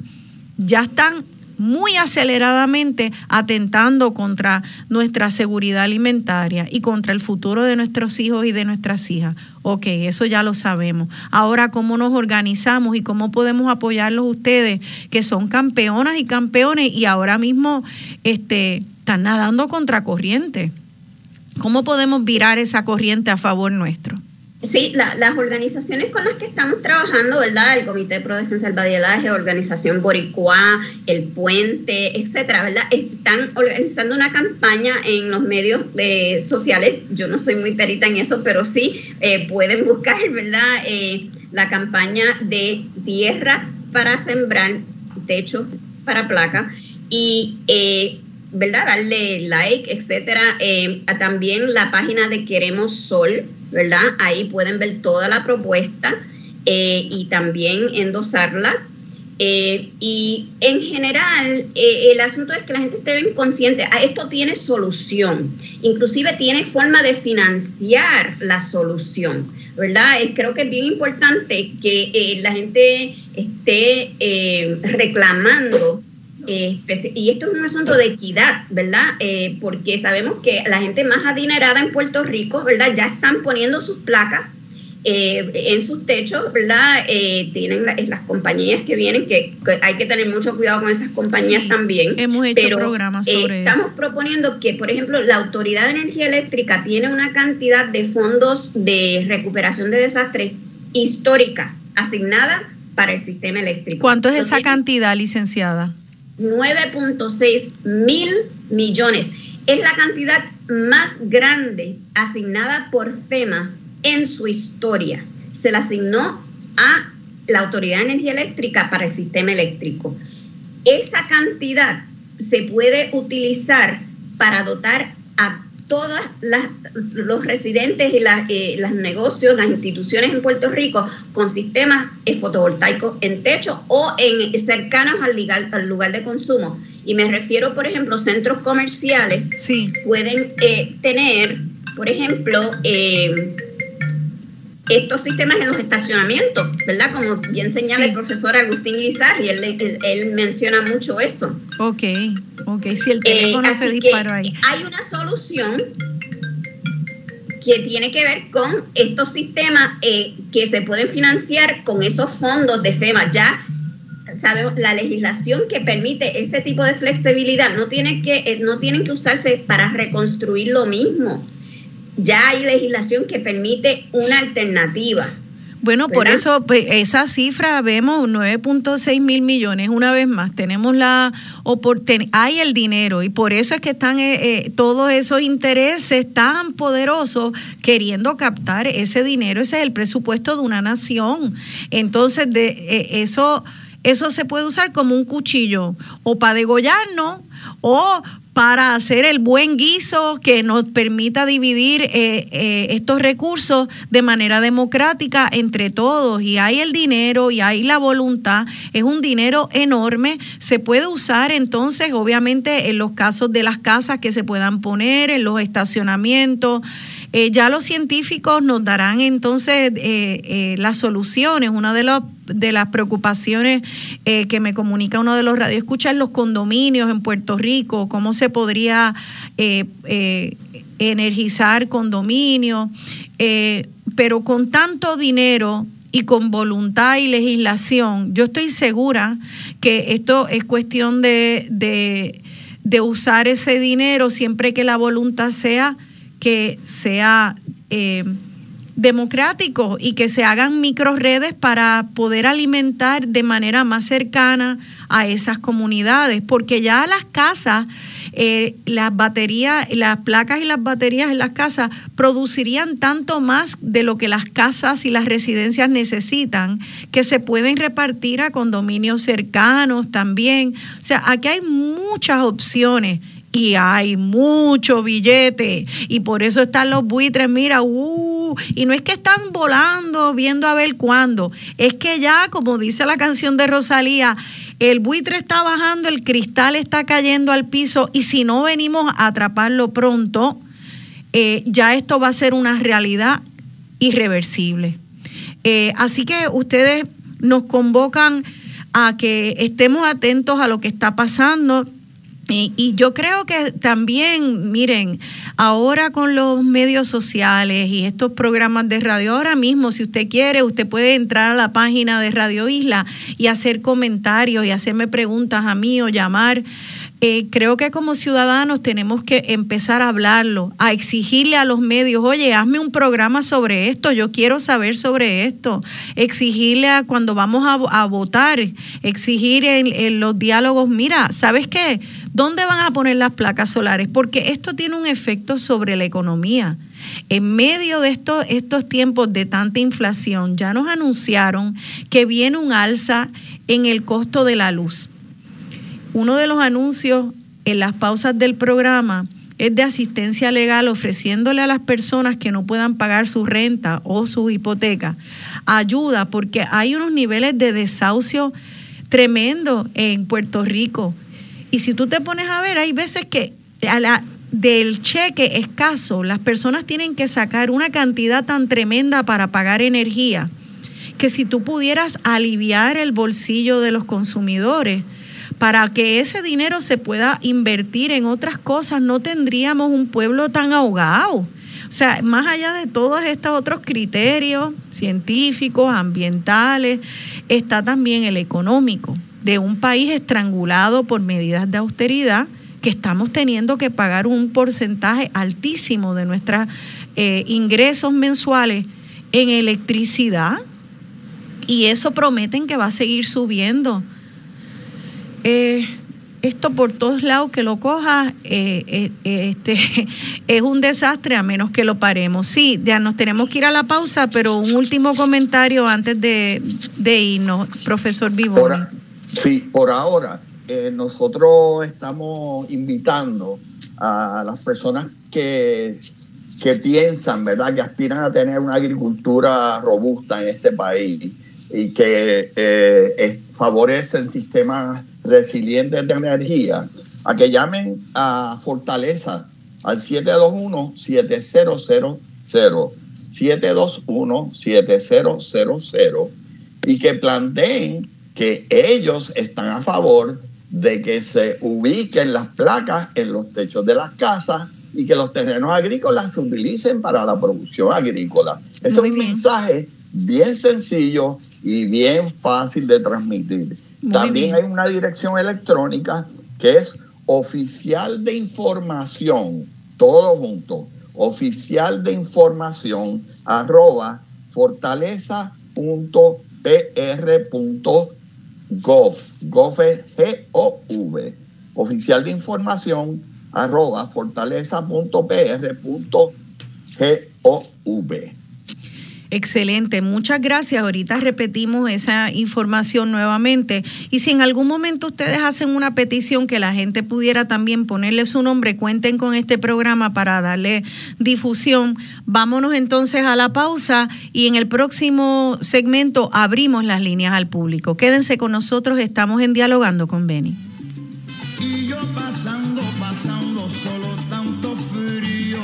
ya están muy aceleradamente atentando contra nuestra seguridad alimentaria y contra el futuro de nuestros hijos y de nuestras hijas. Ok, eso ya lo sabemos. Ahora, ¿cómo nos organizamos y cómo podemos apoyarlos ustedes, que son campeonas y campeones y ahora mismo este, están nadando contra corriente? ¿Cómo podemos virar esa corriente a favor nuestro? Sí, las organizaciones con las que estamos trabajando, ¿verdad? El Comité Pro Defensa del Badielaje, Organización Boricua, El Puente, etcétera, ¿verdad? Están organizando una campaña en los medios eh, sociales. Yo no soy muy perita en eso, pero sí eh, pueden buscar, ¿verdad? Eh, la campaña de tierra para sembrar, techo para placa y ¿verdad? Darle like, etcétera. también la página de Queremos Sol, ¿verdad? Ahí pueden ver toda la propuesta eh, y también endosarla. Eh, y en general, eh, el asunto es que la gente esté bien consciente, ah, esto tiene solución, inclusive tiene forma de financiar la solución, ¿verdad? creo que es bien importante que la gente esté reclamando Eh, y esto es un asunto de equidad, ¿verdad? Eh, porque sabemos que la gente más adinerada en Puerto Rico, ¿verdad? Ya están poniendo sus placas eh, en sus techos, ¿verdad? tienen las compañías que vienen, que, hay que tener mucho cuidado con esas compañías también. Hemos hecho pero, programas sobre estamos proponiendo que, por ejemplo, la Autoridad de Energía Eléctrica tiene una cantidad de fondos de recuperación de desastres histórica asignada para el sistema eléctrico. ¿Cuánto es esa cantidad, licenciada? 9.6 mil millones. Es la cantidad más grande asignada por FEMA en su historia. Se la asignó a la Autoridad de Energía Eléctrica para el sistema eléctrico. Esa cantidad se puede utilizar para dotar a todos los residentes y eh, los negocios, las instituciones en Puerto Rico con sistemas eh, fotovoltaicos en techo o en cercanos al lugar, al lugar de consumo. Y me refiero, por ejemplo, centros comerciales sí. pueden eh, tener, por ejemplo, estos sistemas en los estacionamientos, ¿verdad? Como bien señala el profesor Agustín Guizar, y él, él, menciona mucho eso. Ok, ok, si el teléfono eh, se disparó ahí. Hay una solución que tiene que ver con estos sistemas eh, que se pueden financiar con esos fondos de FEMA. Ya sabemos, la legislación que permite ese tipo de flexibilidad no, tiene que, eh, no tienen que usarse para reconstruir lo mismo ya hay legislación que permite una alternativa. Bueno, por eso pues, esa cifra vemos 9.6 mil millones. Una vez más, tenemos la oportunidad, hay el dinero y por eso es que están eh, eh, todos esos intereses tan poderosos queriendo captar ese dinero. Ese es el presupuesto de una nación. Entonces, de eh, eso, eso se puede usar como un cuchillo o para degollarnos o para hacer el buen guiso que nos permita dividir eh, eh, estos recursos de manera democrática entre todos. Y hay el dinero y hay la voluntad. Es un dinero enorme. Se puede usar entonces, obviamente, en los casos de las casas que se puedan poner, en los estacionamientos. Eh, ya los científicos nos darán entonces las soluciones. Una de, las preocupaciones que me comunica uno de los radioescuchas los condominios en Puerto Rico, cómo se podría eh, eh, energizar condominios, eh, pero con tanto dinero y con voluntad y legislación, yo estoy segura que esto es cuestión de, usar ese dinero siempre que la voluntad sea que sea democrático y que se hagan micro redes para poder alimentar de manera más cercana a esas comunidades, porque ya las casas eh, las baterías, las placas y las baterías en las casas producirían tanto más de lo que las casas y las residencias necesitan, que se pueden repartir a condominios cercanos también. O sea, aquí hay muchas opciones y hay mucho billete. Y por eso están los buitres, mira, uh, y no es que están volando viendo a ver cuándo, es que ya, como dice la canción de Rosalía, el buitre está bajando, el cristal está cayendo al piso y si no venimos a atraparlo pronto, eh, ya esto va a ser una realidad irreversible. Eh, así que ustedes nos convocan a que estemos atentos a lo que está pasando y, yo creo que también, miren, ahora con los medios sociales y estos programas de radio, ahora mismo, si usted quiere, usted puede entrar a la página de Radio Isla y hacer comentarios y hacerme preguntas a mí o llamar eh, creo que como ciudadanos tenemos que empezar a hablarlo, a exigirle a los medios, oye, hazme un programa sobre esto, yo quiero saber sobre esto, exigirle a cuando vamos a, votar, exigir en, los diálogos, mira, ¿sabes qué? ¿Dónde van a poner las placas solares? Porque esto tiene un efecto sobre la economía. En medio de estos, estos tiempos de tanta inflación, ya nos anunciaron que viene un alza en el costo de la luz uno de los anuncios en las pausas del programa es de asistencia legal ofreciéndole a las personas que no puedan pagar su renta o su hipoteca ayuda porque hay unos niveles de desahucio tremendo en Puerto Rico. Y si tú te pones a ver, hay veces que a la, del cheque escaso las personas tienen que sacar una cantidad tan tremenda para pagar energía que si tú pudieras aliviar el bolsillo de los consumidores, para que ese dinero se pueda invertir en otras cosas, no tendríamos un pueblo tan ahogado. O sea, más allá de todos estos otros criterios científicos, ambientales, está también el económico de un país estrangulado por medidas de austeridad que estamos teniendo que pagar un porcentaje altísimo de nuestros eh, ingresos mensuales en electricidad y eso prometen que va a seguir subiendo. Eh, esto por todos lados que lo coja eh, este, es un desastre a menos que lo paremos. Sí, ya nos tenemos que ir a la pausa, pero un último comentario antes de, irnos, profesor Vivo. Sí, por ahora nosotros estamos invitando a las personas que que piensan, ¿verdad?, que aspiran a tener una agricultura robusta en este país y que eh, favorecen sistemas resilientes de energía, a que llamen a Fortaleza al 721-7000, 721-7000 y que planteen que ellos están a favor de que se ubiquen las placas en los techos de las casas y que los terrenos agrícolas se utilicen para la producción agrícola. es un mensaje bien sencillo y bien fácil de transmitir. También hay una dirección electrónica que es oficial de información, todo junto, oficial de información arroba fortaleza.pr.gov, gov, G-O-V, oficial de información arroba fortaleza.pr.gov. Excelente, muchas gracias. Ahorita repetimos esa información nuevamente. Y si en algún momento ustedes hacen una petición que la gente pudiera también ponerle su nombre, cuenten con este programa para darle difusión. Vámonos entonces a la pausa y en el próximo segmento abrimos las líneas al público. Quédense con nosotros, estamos en Dialogando con Beni. Y yo pasando, pasando solo tanto frío.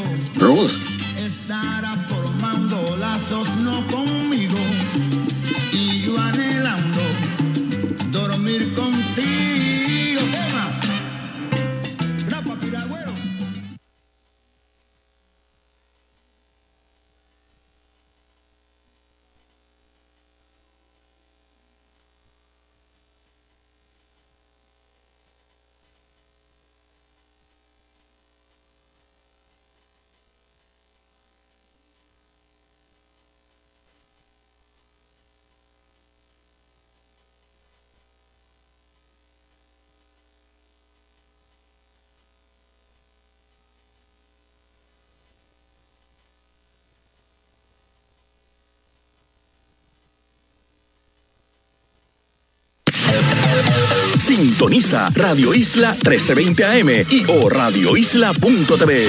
Sintoniza Radio Isla 1320 AM y o radioisla.tv.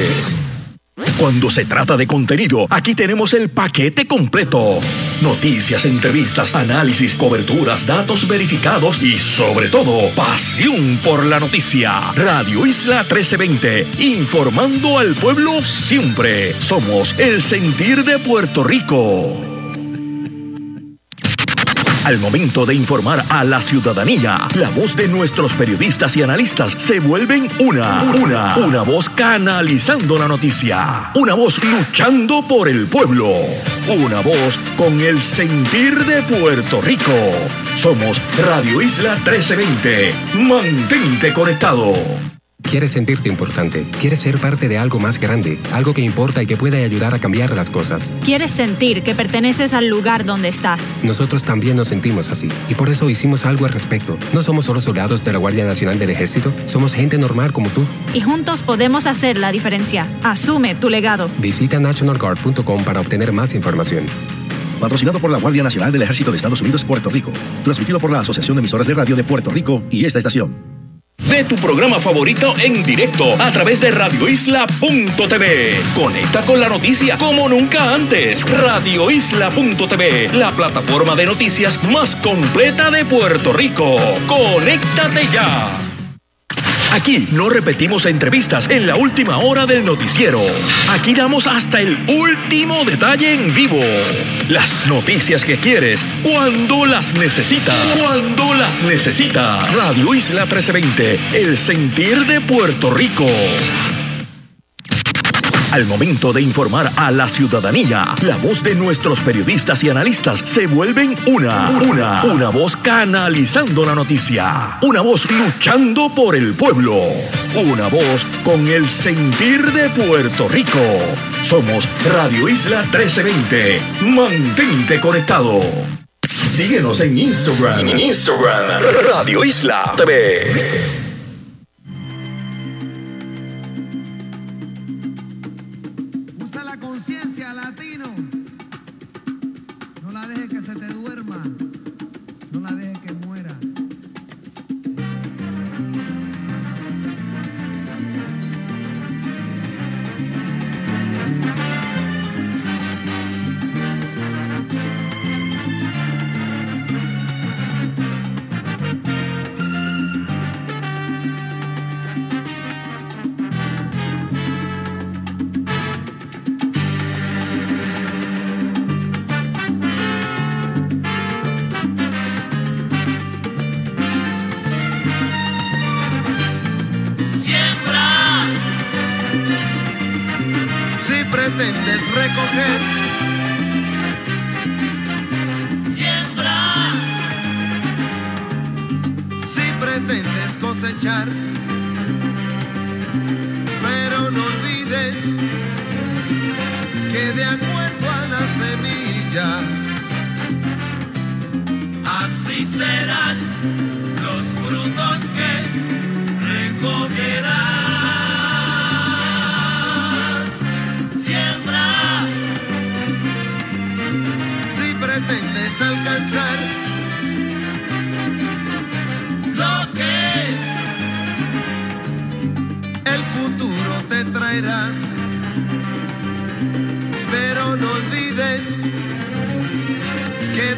Cuando se trata de contenido, aquí tenemos el paquete completo. Noticias, entrevistas, análisis, coberturas, datos verificados y sobre todo, pasión por la noticia. Radio Isla 1320, informando al pueblo siempre. Somos el sentir de Puerto Rico. Al momento de informar a la ciudadanía, la voz de nuestros periodistas y analistas se vuelven una, una, una voz canalizando la noticia, una voz luchando por el pueblo, una voz con el sentir de Puerto Rico. Somos Radio Isla 1320. Mantente conectado. Quieres sentirte importante, quieres ser parte de algo más grande, algo que importa y que puede ayudar a cambiar las cosas. Quieres sentir que perteneces al lugar donde estás. Nosotros también nos sentimos así y por eso hicimos algo al respecto. No somos solo soldados de la Guardia Nacional del Ejército, somos gente normal como tú. Y juntos podemos hacer la diferencia. Asume tu legado. Visita nationalguard.com para obtener más información. Patrocinado por la Guardia Nacional del Ejército de Estados Unidos, Puerto Rico. Transmitido por la Asociación de Emisoras de Radio de Puerto Rico y esta estación. Ve tu programa favorito en directo a través de radioisla.tv. Conecta con la noticia como nunca antes. Radioisla.tv, la plataforma de noticias más completa de Puerto Rico. Conéctate ya. Aquí no repetimos entrevistas en la última hora del noticiero. Aquí damos hasta el último detalle en vivo. Las noticias que quieres cuando las necesitas. Cuando las necesitas. Radio Isla 1320, el sentir de Puerto Rico. Al momento de informar a la ciudadanía, la voz de nuestros periodistas y analistas se vuelven una, una, una voz canalizando la noticia, una voz luchando por el pueblo, una voz con el sentir de Puerto Rico. Somos Radio Isla 1320. Mantente conectado. Síguenos en Instagram. Instagram, Radio Isla TV.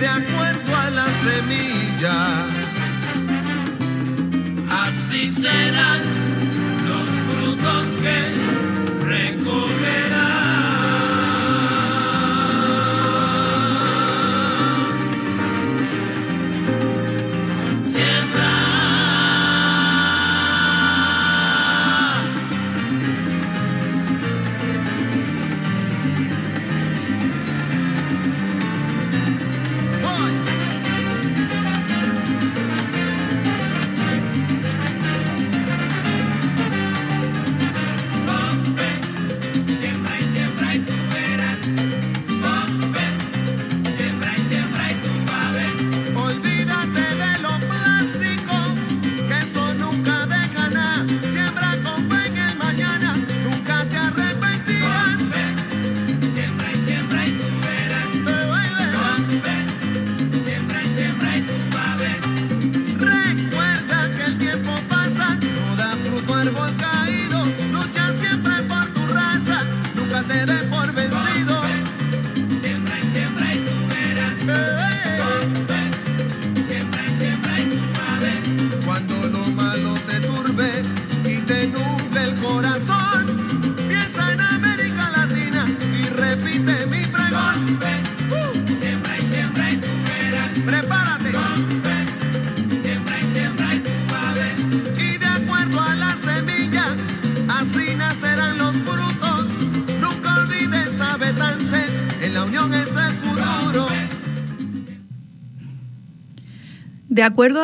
De acuerdo a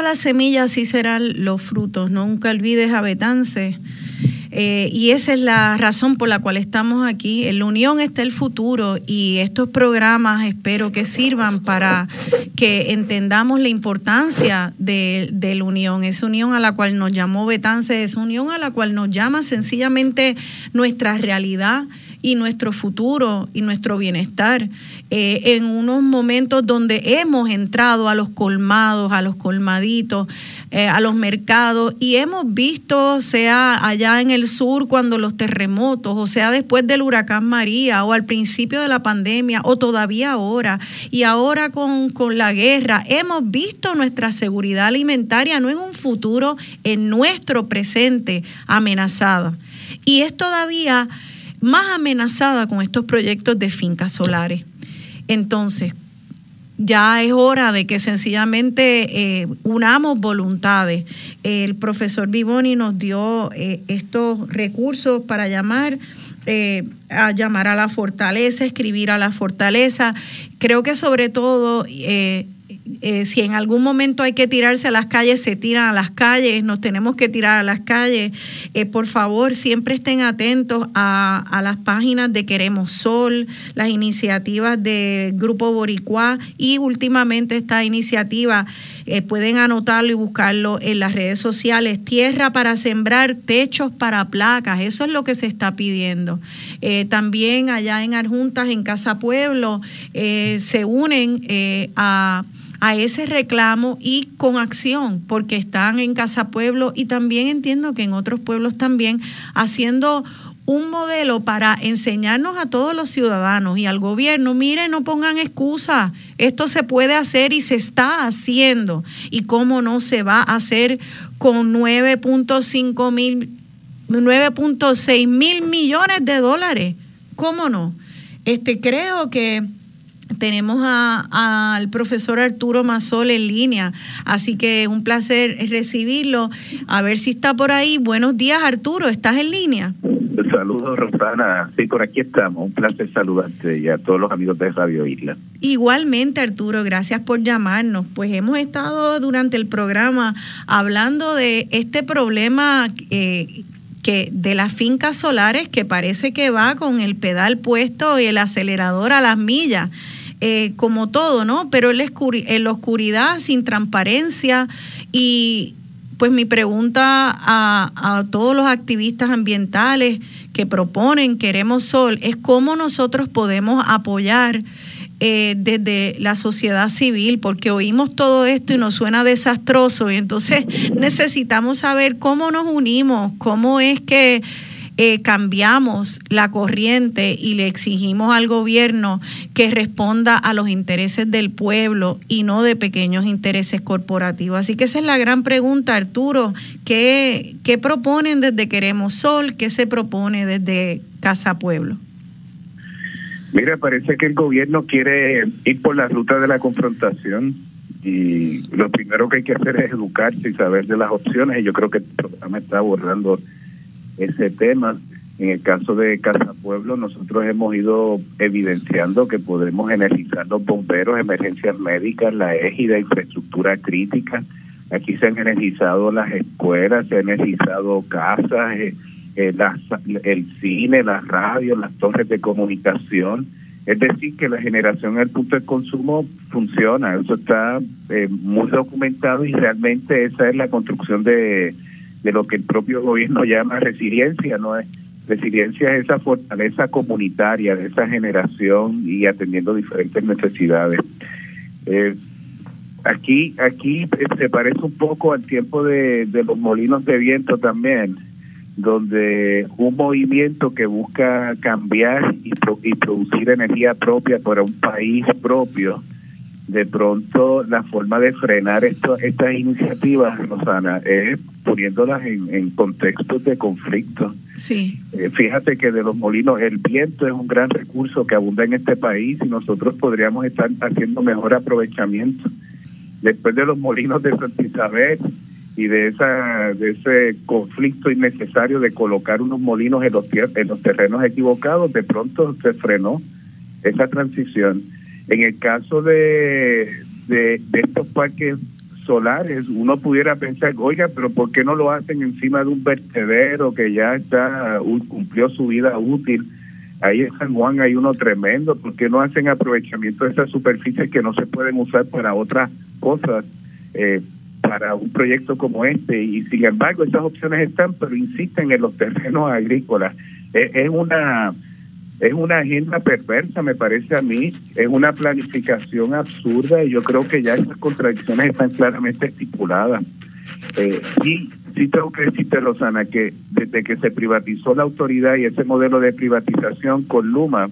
las semillas, así serán los frutos. Nunca olvides a Betance. Eh, y esa es la razón por la cual estamos aquí. En la unión está el futuro y estos programas espero que sirvan para que entendamos la importancia de, de la unión. Esa unión a la cual nos llamó Betance, esa unión a la cual nos llama sencillamente nuestra realidad y nuestro futuro y nuestro bienestar. Eh, en unos momentos donde hemos entrado a los colmados, a los colmaditos, eh, a los mercados y hemos visto, sea allá en el sur cuando los terremotos, o sea después del huracán María, o al principio de la pandemia, o todavía ahora, y ahora con, con la guerra, hemos visto nuestra seguridad alimentaria no en un futuro, en nuestro presente amenazada. Y es todavía más amenazada con estos proyectos de fincas solares. Entonces, ya es hora de que sencillamente eh, unamos voluntades. El profesor Vivoni nos dio eh, estos recursos para llamar. Eh, a llamar a la fortaleza, escribir a la fortaleza. Creo que sobre todo eh, si en algún momento hay que tirarse a las calles, se tiran a las calles, nos tenemos que tirar a las calles. Eh, por favor, siempre estén atentos a, las páginas de Queremos Sol, las iniciativas de Grupo Boricua y últimamente esta iniciativa, eh, pueden anotarlo y buscarlo en las redes sociales, Tierra para Sembrar, Techos para Placas, eso es lo que se está pidiendo. también allá en Arjuntas, en Casa Pueblo, se unen a a ese reclamo y con acción, porque están en Casa Pueblo y también entiendo que en otros pueblos también haciendo un modelo para enseñarnos a todos los ciudadanos y al gobierno, miren, no pongan excusas, esto se puede hacer y se está haciendo. ¿Y cómo no se va a hacer con 9.5 mil, 9.6 mil millones de dólares? ¿Cómo no? Este, creo que tenemos al profesor Arturo Mazol en línea, así que un placer recibirlo. A ver si está por ahí. Buenos días, Arturo, ¿estás en línea? Saludos, Rosana. Sí, por aquí estamos. Un placer saludarte y a todos los amigos de Radio Isla. Igualmente, Arturo, gracias por llamarnos. Pues hemos estado durante el programa hablando de este problema eh, que de las fincas solares que parece que va con el pedal puesto y el acelerador a las millas. Eh, como todo, ¿no? Pero en la oscuridad, sin transparencia y pues mi pregunta a, a, todos los activistas ambientales que proponen Queremos Sol es cómo nosotros podemos apoyar eh, desde la sociedad civil, porque oímos todo esto y nos suena desastroso y entonces necesitamos saber cómo nos unimos, cómo es que eh, cambiamos la corriente y le exigimos al gobierno que responda a los intereses del pueblo y no de pequeños intereses corporativos. Así que esa es la gran pregunta, Arturo. ¿Qué, qué proponen desde Queremos Sol? ¿Qué se propone desde Casa Pueblo? Mira, parece que el gobierno quiere ir por la ruta de la confrontación y lo primero que hay que hacer es educarse y saber de las opciones y yo creo que el programa está abordando ese tema. En el caso de Casa Pueblo, nosotros hemos ido evidenciando que podemos energizar los bomberos, emergencias médicas, la égida, infraestructura crítica. Aquí se han energizado las escuelas, se han energizado casas, eh, eh, el cine, las radios, las torres de comunicación. Es decir, que la generación al punto de consumo funciona. Eso está eh, muy documentado y realmente esa es la construcción de de lo que el propio gobierno llama resiliencia, ¿no es? Resiliencia es esa fortaleza comunitaria de esa generación y atendiendo diferentes necesidades. Eh, aquí aquí se parece un poco al tiempo de, de los molinos de viento también, donde un movimiento que busca cambiar y, y producir energía propia para un país propio, de pronto la forma de frenar estas iniciativas, Rosana, es poniéndolas en, contextos de conflicto. Sí. Eh, fíjate que de los molinos el viento es un gran recurso que abunda en este país y nosotros podríamos estar haciendo mejor aprovechamiento. Después de los molinos de Santa Isabel y de esa de ese conflicto innecesario de colocar unos molinos en los, en los terrenos equivocados, de pronto se frenó esa transición en el caso de, de, estos parques solares, uno pudiera pensar, oiga, pero ¿por qué no lo hacen encima de un vertedero que ya está cumplió su vida útil? Ahí en San Juan hay uno tremendo, ¿por qué no hacen aprovechamiento de esas superficies que no se pueden usar para otras cosas, eh, para un proyecto como este? Y sin embargo, esas opciones están, pero insisten en los terrenos agrícolas. es una es una agenda perversa, me parece a mí, es una planificación absurda y yo creo que ya esas contradicciones están claramente estipuladas. Eh, sí, sí tengo que decirte, Rosana, que desde que se privatizó la autoridad y ese modelo de privatización con Luma,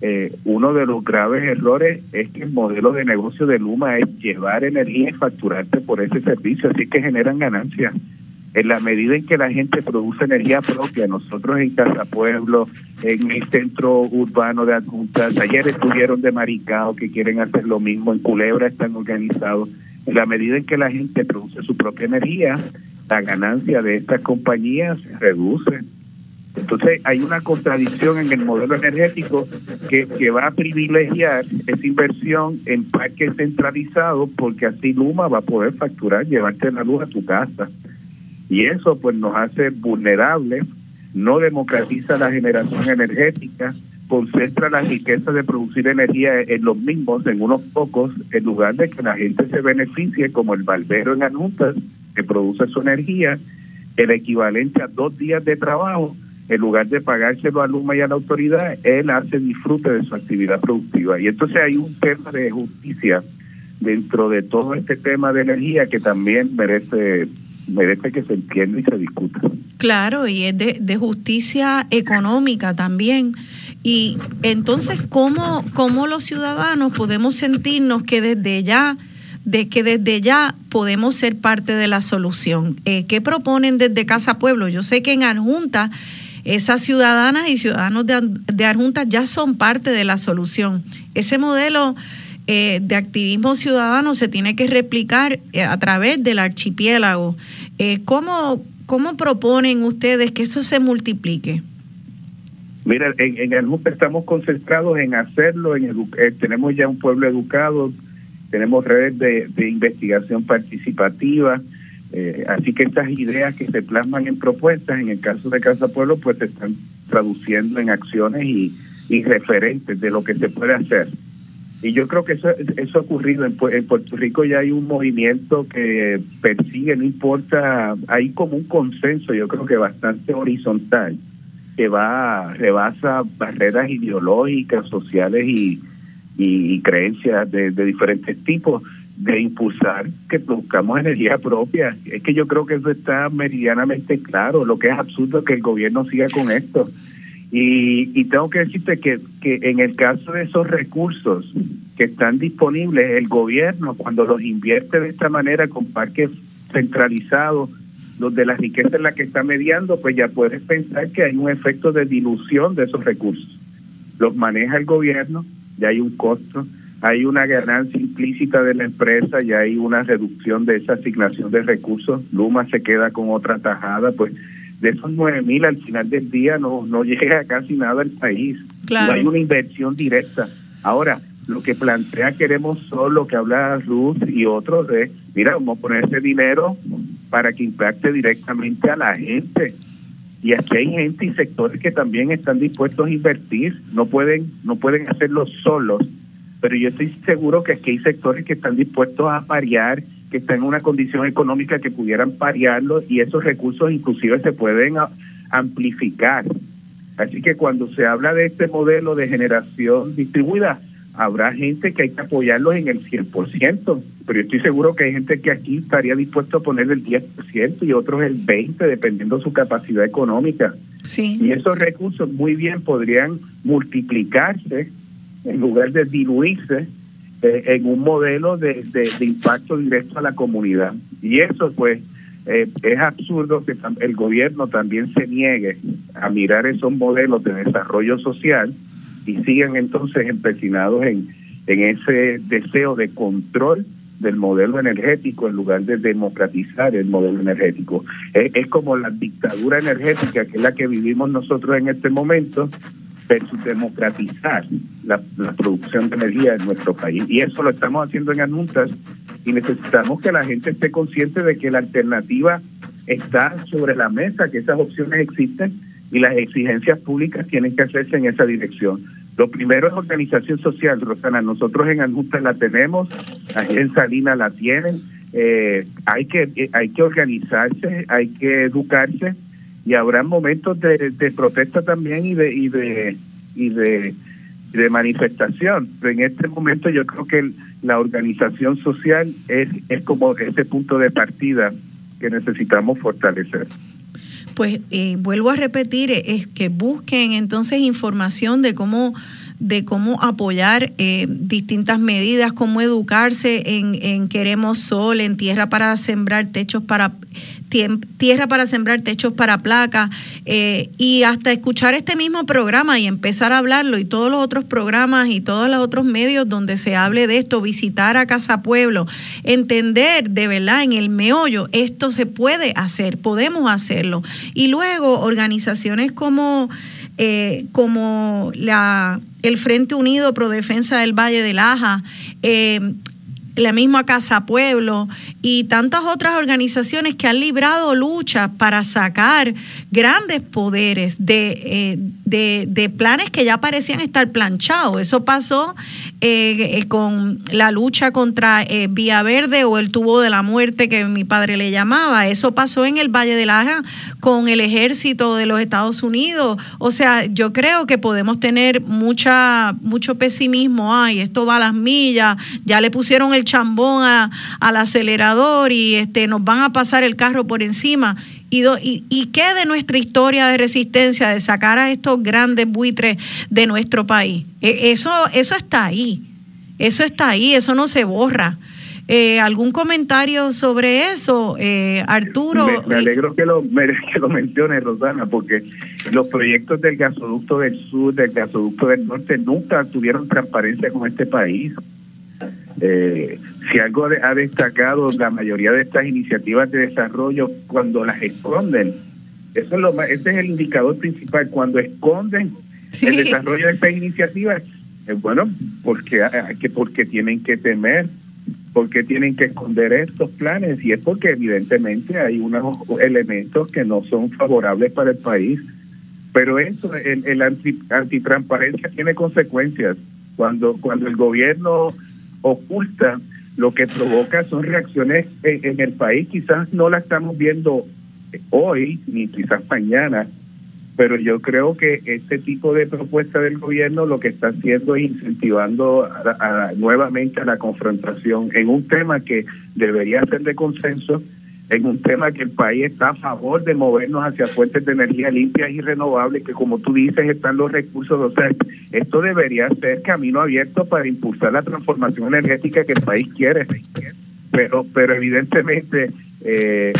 eh, uno de los graves errores es que el modelo de negocio de Luma es llevar energía y facturarte por ese servicio, así que generan ganancias. En la medida en que la gente produce energía propia, nosotros en Casa Pueblo, en el centro urbano de adjuntas, ayer estuvieron de Maricao que quieren hacer lo mismo, en Culebra están organizados. En la medida en que la gente produce su propia energía, la ganancia de estas compañías se reduce. Entonces hay una contradicción en el modelo energético que, que va a privilegiar esa inversión en parques centralizados porque así Luma va a poder facturar, llevarte la luz a tu casa. Y eso pues nos hace vulnerables, no democratiza la generación energética, concentra la riqueza de producir energía en los mismos, en unos pocos, en lugar de que la gente se beneficie como el barbero en Anuntas, que produce su energía, el equivalente a dos días de trabajo, en lugar de pagárselo a Luma y a la autoridad, él hace disfrute de su actividad productiva. Y entonces hay un tema de justicia dentro de todo este tema de energía que también merece merece que se entienda y se discuta. Claro, y es de, de justicia económica también. Y entonces, ¿cómo, ¿cómo los ciudadanos podemos sentirnos que desde ya de que desde ya podemos ser parte de la solución. Eh, ¿Qué proponen desde Casa Pueblo? Yo sé que en Arjunta esas ciudadanas y ciudadanos de, de Arjunta ya son parte de la solución. Ese modelo eh, de activismo ciudadano se tiene que replicar eh, a través del archipiélago. ¿cómo, ¿Cómo proponen ustedes que eso se multiplique? Mira, en, en Arjunta estamos concentrados en hacerlo, en tenemos ya un pueblo educado, tenemos redes de, investigación participativa, eh, así que estas ideas que se plasman en propuestas, en el caso de Casa Pueblo, pues se están traduciendo en acciones y, referentes de lo que se puede hacer. Y yo creo que eso, eso ha ocurrido. En, en, Puerto Rico ya hay un movimiento que persigue, no importa, hay como un consenso, yo creo que bastante horizontal, que va, rebasa barreras ideológicas, sociales y, y, creencias de, diferentes tipos de impulsar que produzcamos energía propia. Es que yo creo que eso está meridianamente claro. Lo que es absurdo que el gobierno siga con esto. Y, y tengo que decirte que, que en el caso de esos recursos que están disponibles, el gobierno cuando los invierte de esta manera con parques centralizados, donde la riqueza es la que está mediando, pues ya puedes pensar que hay un efecto de dilución de esos recursos. Los maneja el gobierno, ya hay un costo, hay una ganancia implícita de la empresa, ya hay una reducción de esa asignación de recursos, Luma se queda con otra tajada, pues de esos nueve mil al final del día no, no llega casi nada al país, no hay una inversión directa. Ahora, lo que plantea queremos solo que habla Ruth y otros de, mira, vamos a poner ese dinero para que impacte directamente a la gente. Y aquí hay gente y sectores que también están dispuestos a invertir, no pueden, no pueden hacerlo solos, pero yo estoy seguro que aquí hay sectores que están dispuestos a parear, que están en una condición económica que pudieran parearlo y esos recursos inclusive se pueden amplificar. Así que cuando se habla de este modelo de generación distribuida, habrá gente que hay que apoyarlos en el 100%, pero yo estoy seguro que hay gente que aquí estaría dispuesto a poner el 10% y otros el 20%, dependiendo de su capacidad económica. Sí. Y esos recursos muy bien podrían multiplicarse en lugar de diluirse eh, en un modelo de, de, impacto directo a la comunidad. Y eso pues eh, es absurdo que el gobierno también se niegue a mirar esos modelos de desarrollo social y siguen entonces empecinados en, en ese deseo de control del modelo energético en lugar de democratizar el modelo energético. Es, como la dictadura energética que es la que vivimos nosotros en este momento versus democratizar la, producción de energía en nuestro país. Y eso lo estamos haciendo en Anuntas y necesitamos que la gente esté consciente de que la alternativa está sobre la mesa, que esas opciones existen y las exigencias públicas tienen que hacerse en esa dirección. Lo primero es organización social, Rosana. Nosotros en Anjusta la tenemos, en Salinas la tienen. Eh, hay que eh, hay que organizarse, hay que educarse y habrá momentos de, de protesta también y de y de y de, manifestación. Pero en este momento yo creo que la organización social es, es como ese punto de partida que necesitamos fortalecer. Pues eh, vuelvo a repetir, es que busquen entonces información de cómo de cómo apoyar eh, distintas medidas, cómo educarse en, en, Queremos Sol, en Tierra para Sembrar Techos para tierra para sembrar techos para placas eh, y hasta escuchar este mismo programa y empezar a hablarlo y todos los otros programas y todos los otros medios donde se hable de esto, visitar a Casa Pueblo, entender de verdad en el meollo, esto se puede hacer, podemos hacerlo. Y luego organizaciones como eh, como la, el Frente Unido Pro Defensa del Valle de Laja, eh, la misma Casa Pueblo y tantas otras organizaciones que han librado luchas para sacar grandes poderes de, eh, de, planes que ya parecían estar planchados. Eso pasó eh, eh, con la lucha contra Vía Verde o el tubo de la muerte que mi padre le llamaba. Eso pasó en el Valle de Laja con el ejército de los Estados Unidos. O sea, yo creo que podemos tener mucha, mucho pesimismo. Ay, esto va a las millas, ya le pusieron el chambón al acelerador y este, nos van a pasar el carro por encima. Y, y, qué de nuestra historia de resistencia, de sacar a estos grandes buitres de nuestro país? E, eso, eso está ahí, eso está ahí, eso no se borra. Eh, ¿Algún comentario sobre eso, eh, Arturo? Me, alegro que lo, que lo menciones, Rosana, porque los proyectos del gasoducto del sur, del gasoducto del norte, nunca tuvieron transparencia con este país. Eh, si algo ha destacado la mayoría de estas iniciativas de desarrollo cuando las esconden, eso es lo más, ese es el indicador principal, cuando esconden el desarrollo de estas iniciativas, es bueno, porque, que porque tienen que temer, porque tienen que esconder estos planes, y es porque evidentemente hay unos elementos que no son favorables para el país. Pero eso, el, el anti, antitransparencia tiene consecuencias. Cuando, cuando el gobierno oculta, lo que provoca son reacciones en, el país. Quizás no la estamos viendo hoy, ni quizás mañana, pero yo creo que este tipo de propuesta del gobierno lo que está haciendo es incentivando nuevamente a la confrontación en un tema que debería ser de consenso en un tema que el país está a favor de movernos hacia fuentes de energía limpias y renovables, que como tú dices están los recursos. O sea, esto debería ser camino abierto para impulsar la transformación energética que el país quiere. Pero, pero evidentemente eh,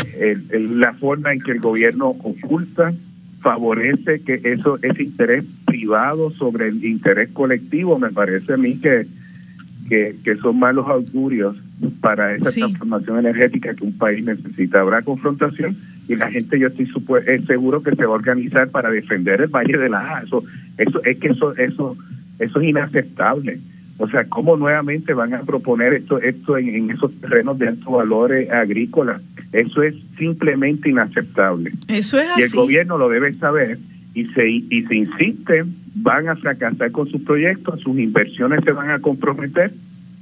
la forma en que el gobierno oculta favorece que eso ese interés privado sobre el interés colectivo me parece a mí que que, que son malos augurios para esa transformación energética que un país necesita. Habrá confrontación y la gente, yo estoy seguro que se va a organizar para defender el Valle de la Eso, eso es que eso, eso, eso es inaceptable. O sea, ¿cómo nuevamente van a proponer esto, esto en, esos terrenos de alto valor agrícolas? Eso es simplemente inaceptable. Eso es así. Y el gobierno lo debe saber y se, y se insisten, van a fracasar con sus proyectos, sus inversiones se van a comprometer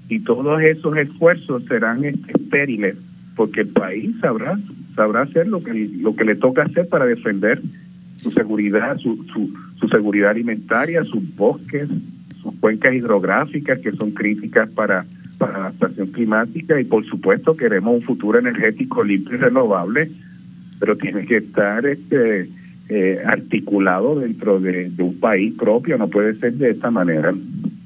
y todos esos esfuerzos serán estériles porque el país sabrá sabrá hacer lo que lo que le toca hacer para defender su seguridad su, su, su seguridad alimentaria sus bosques sus cuencas hidrográficas que son críticas para para la adaptación climática y por supuesto queremos un futuro energético limpio y renovable pero tiene que estar este eh, articulado dentro de, un país propio, no puede ser de esta manera.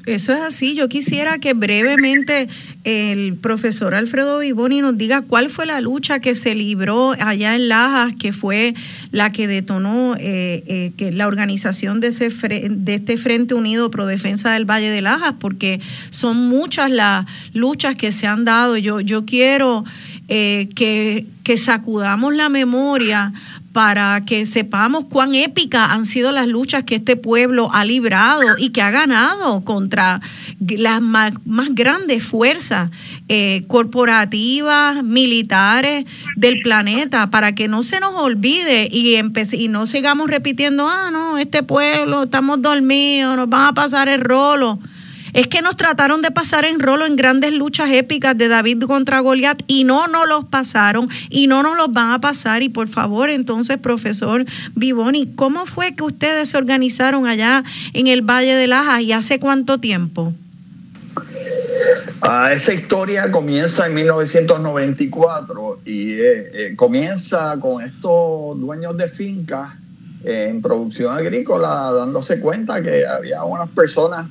Eso es así. Yo quisiera que brevemente el profesor Alfredo Vivoni nos diga cuál fue la lucha que se libró allá en Lajas, que fue la que detonó eh, eh, que la organización de, ese de este Frente Unido Pro Defensa del Valle de Lajas, porque son muchas las luchas que se han dado. Yo, yo quiero que, que sacudamos la memoria para que sepamos cuán épicas han sido las luchas que este pueblo ha librado y que ha ganado contra las más, grandes fuerzas eh, corporativas, militares del planeta, para que no se nos olvide y, y no sigamos repitiendo, ah, no, este pueblo, estamos dormidos, nos van a pasar el rolo. Es que nos trataron de pasar en rolo en grandes luchas épicas de David contra Goliat y no nos los pasaron y no nos los van a pasar. Y por favor, entonces, profesor Vivoni, ¿cómo fue que ustedes se organizaron allá en el Valle de Lajas y hace cuánto tiempo? Ah, esa historia comienza en 1994 y eh, eh, comienza con estos dueños de fincas en producción agrícola dándose cuenta que había unas personas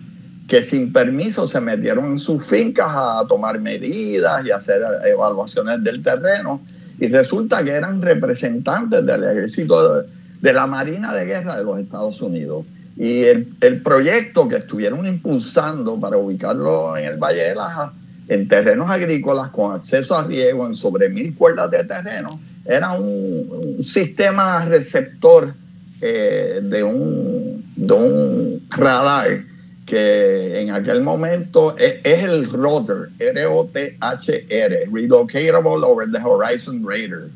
que sin permiso se metieron en sus fincas a tomar medidas y hacer evaluaciones del terreno y resulta que eran representantes del ejército de la Marina de Guerra de los Estados Unidos. Y el, proyecto que estuvieron impulsando para ubicarlo en el Valle de Laja, en terrenos agrícolas con acceso a riego en sobre mil cuerdas de terreno, era un, sistema receptor eh, de, un, de un radar que en aquel momento es, el rotor, R-O-T-H-R, Relocatable Over the Horizon Radar.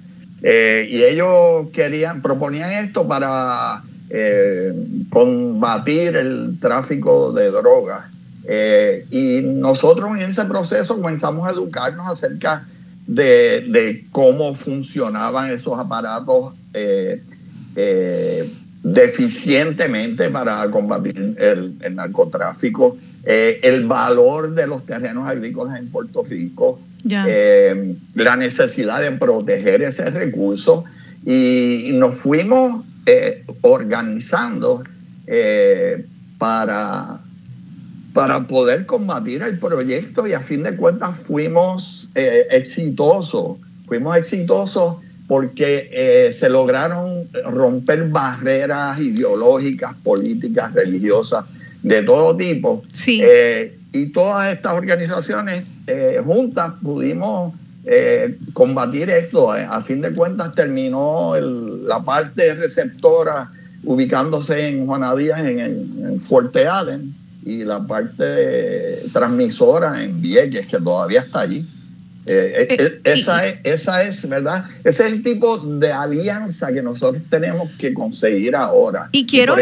Eh, y ellos querían, proponían esto para eh, combatir el tráfico de drogas. Eh, y nosotros en ese proceso comenzamos a educarnos acerca de, cómo funcionaban esos aparatos eh, deficientemente para combatir el, narcotráfico, el valor de los terrenos agrícolas en Puerto Rico, la necesidad de proteger ese recurso y nos fuimos eh, organizando eh, para, para poder combatir el proyecto y a fin de cuentas fuimos eh, exitosos. Fuimos exitosos porque se lograron romper barreras ideológicas, políticas, religiosas, de todo tipo. Sí. y todas estas organizaciones juntas pudimos eh, combatir esto. Eh, a fin de cuentas terminó la parte receptora ubicándose en Juana Díaz, en, en Fuerte Allen, y la parte transmisora en Vieques, que todavía está allí. Eh, esa, es, esa es, ¿verdad? Ese es el tipo de alianza que nosotros tenemos que conseguir ahora. Y quiero,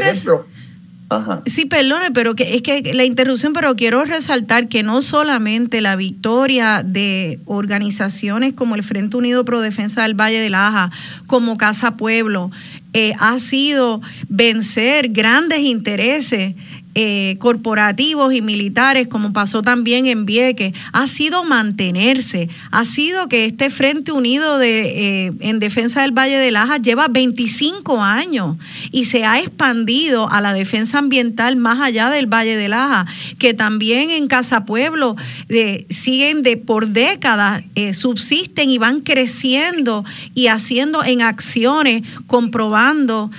Sí, perdone, pero que es que la interrupción, pero quiero resaltar que no solamente la victoria de organizaciones como el Frente Unido Pro Defensa del Valle de Laja, como Casa Pueblo, eh, ha sido vencer grandes intereses eh, corporativos y militares, como pasó también en Vieques, ha sido mantenerse, ha sido que este Frente Unido de, eh, en defensa del Valle de Laja lleva 25 años y se ha expandido a la defensa ambiental más allá del Valle de Laja, que también en Casa Pueblo eh, siguen de por décadas, subsisten y van creciendo y haciendo en acciones, comprobando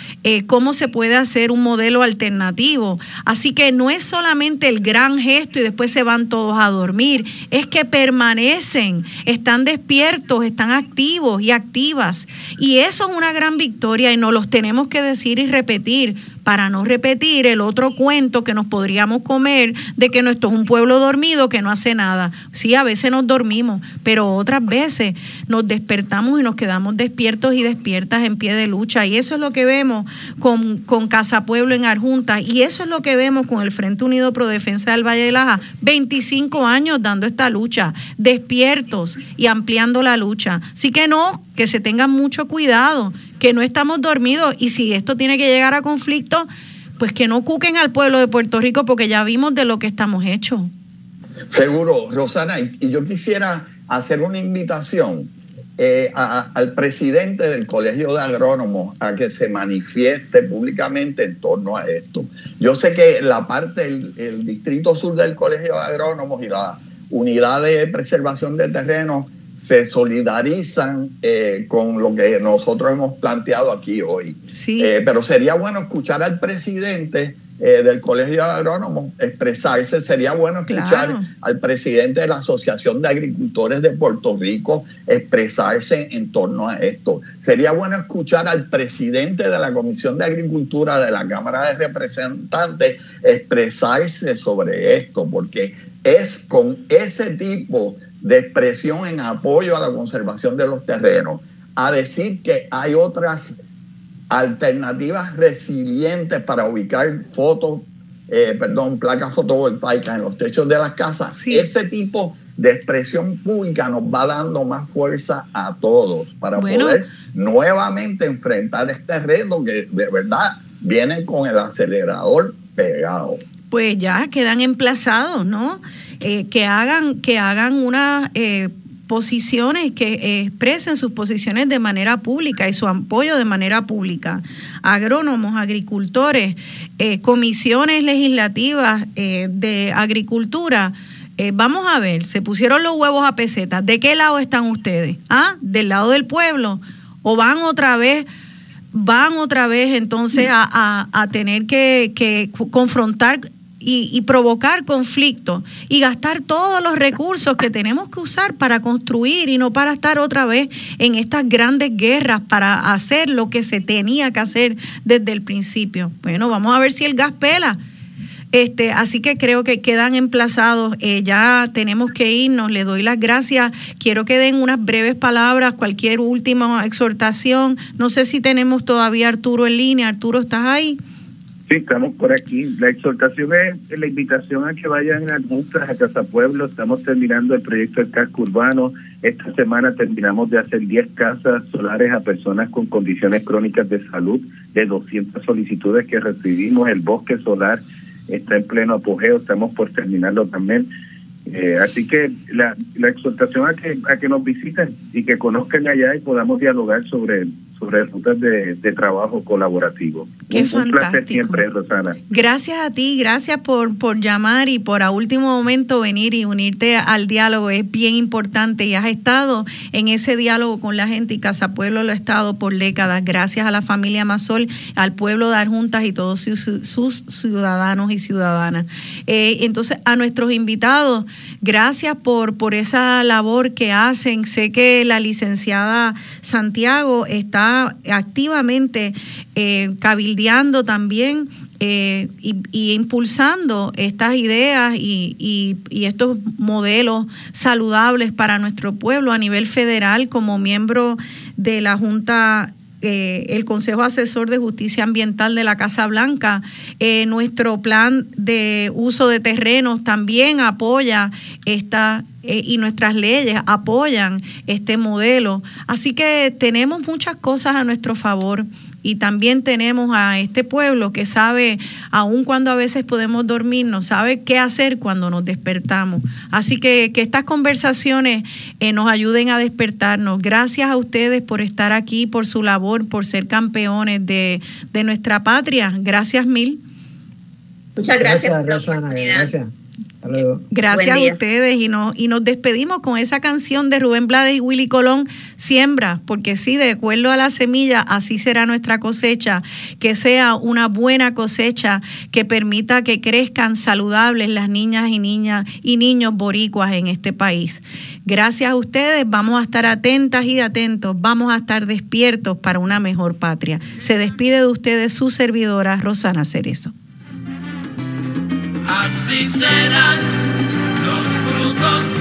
cómo se puede hacer un modelo alternativo. Así que no es solamente el gran gesto y después se van todos a dormir, es que permanecen, están despiertos, están activos y activas. Y eso es una gran victoria y nos los tenemos que decir y repetir para no repetir el otro cuento que nos podríamos comer de que nuestro es un pueblo dormido que no hace nada. Sí, a veces nos dormimos, pero otras veces nos despertamos y nos quedamos despiertos y despiertas en pie de lucha. Y eso es lo que vemos con, con Casa Pueblo en Arjunta y eso es lo que vemos con el Frente Unido Pro Defensa del Valle de Laja. 25 años dando esta lucha, despiertos y ampliando la lucha. Así que no, que se tengan mucho cuidado, que no estamos dormidos y si esto tiene que llegar a conflicto, pues que no cuquen al pueblo de Puerto Rico porque ya vimos de lo que estamos hechos. Seguro, Rosana, y yo quisiera hacer una invitación eh, al presidente del Colegio de Agrónomos a que se manifieste públicamente en torno a esto. Yo sé que la parte, del el Distrito Sur del Colegio de Agrónomos y la Unidad de Preservación de Terrenos se solidarizan eh, con lo que nosotros hemos planteado aquí hoy. Sí. Eh, pero sería bueno escuchar al presidente eh, del Colegio de Agrónomos expresarse. Sería bueno escuchar al presidente de la Asociación de Agricultores de Puerto Rico expresarse en torno a esto. Sería bueno escuchar al presidente de la Comisión de Agricultura de la Cámara de Representantes expresarse sobre esto, porque es con ese tipo de expresión en apoyo a la conservación de los terrenos, a decir que hay otras alternativas resilientes para ubicar fotos eh, perdón, placas fotovoltaicas en los techos de las casas. Ese tipo de expresión pública nos va dando más fuerza a todos para poder nuevamente enfrentar este reto que de verdad viene con el acelerador pegado. Pues ya quedan emplazados, ¿no? Eh, que hagan, que hagan una eh, posiciones, que expresen sus posiciones de manera pública y su apoyo de manera pública. Agrónomos, agricultores, eh, comisiones legislativas eh, de agricultura. Eh, vamos a ver, se pusieron los huevos a pesetas. ¿De qué lado están ustedes? ¿Ah? ¿Del lado del pueblo? ¿O van otra vez? van otra vez entonces a, tener que, que confrontar y, provocar conflicto y gastar todos los recursos que tenemos que usar para construir y no para estar otra vez en estas grandes guerras para hacer lo que se tenía que hacer desde el principio. Bueno, vamos a ver si el gas pela. Este, así que creo que quedan emplazados. Eh, ya tenemos que irnos. Le doy las gracias. Quiero que den unas breves palabras, cualquier última exhortación. No sé si tenemos todavía Arturo en línea. Arturo, ¿estás ahí? Sí, estamos por aquí. La exhortación es la invitación a que vayan a nuestras a Casa Pueblo. Estamos terminando el proyecto del casco urbano. Esta semana terminamos de hacer 10 casas solares a personas con condiciones crónicas de salud, de 200 solicitudes que recibimos. El bosque solar está en pleno apogeo, estamos por terminarlo también. Eh, así que la, la exhortación a que, a que nos visiten y que conozcan allá y podamos dialogar sobre sobre rutas de, de trabajo colaborativo. Qué fantástico. siempre, Rosana. Gracias a ti, gracias por, por llamar y por a último momento venir y unirte al diálogo. Es bien importante y has estado en ese diálogo con la gente y Casa Pueblo lo ha estado por décadas. Gracias a la familia Mazol, al pueblo de Arjuntas y todos sus, ciudadanos y ciudadanas. Eh, entonces, a nuestros invitados, gracias por, por esa labor que hacen. Sé que la licenciada Santiago está activamente eh, cabildeando también eh, y, impulsando estas ideas y, estos modelos saludables para nuestro pueblo a nivel federal como miembro de la Junta eh, el Consejo Asesor de Justicia Ambiental de la Casa Blanca. nuestro plan de uso de terrenos también apoya esta eh, y nuestras leyes apoyan este modelo. Así que tenemos muchas cosas a nuestro favor y también tenemos a este pueblo que sabe, aun cuando a veces podemos dormirnos, sabe qué hacer cuando nos despertamos. Así que que estas conversaciones eh, nos ayuden a despertarnos. Gracias a ustedes por estar aquí, por su labor, por ser campeones de, nuestra patria. Gracias mil. Muchas gracias, por la oportunidad. Gracias. Gracias a ustedes y nos, y nos despedimos con esa canción de Rubén Blades y Willy Colón, Siembra, porque sí, de acuerdo a la semilla, así será nuestra cosecha, que sea una buena cosecha que permita que crezcan saludables las niñas y niñas y niños boricuas en este país. Gracias a ustedes, vamos a estar atentas y atentos, vamos a estar despiertos para una mejor patria. Se despide de ustedes su servidora Rosana Cerezo Así serán los frutos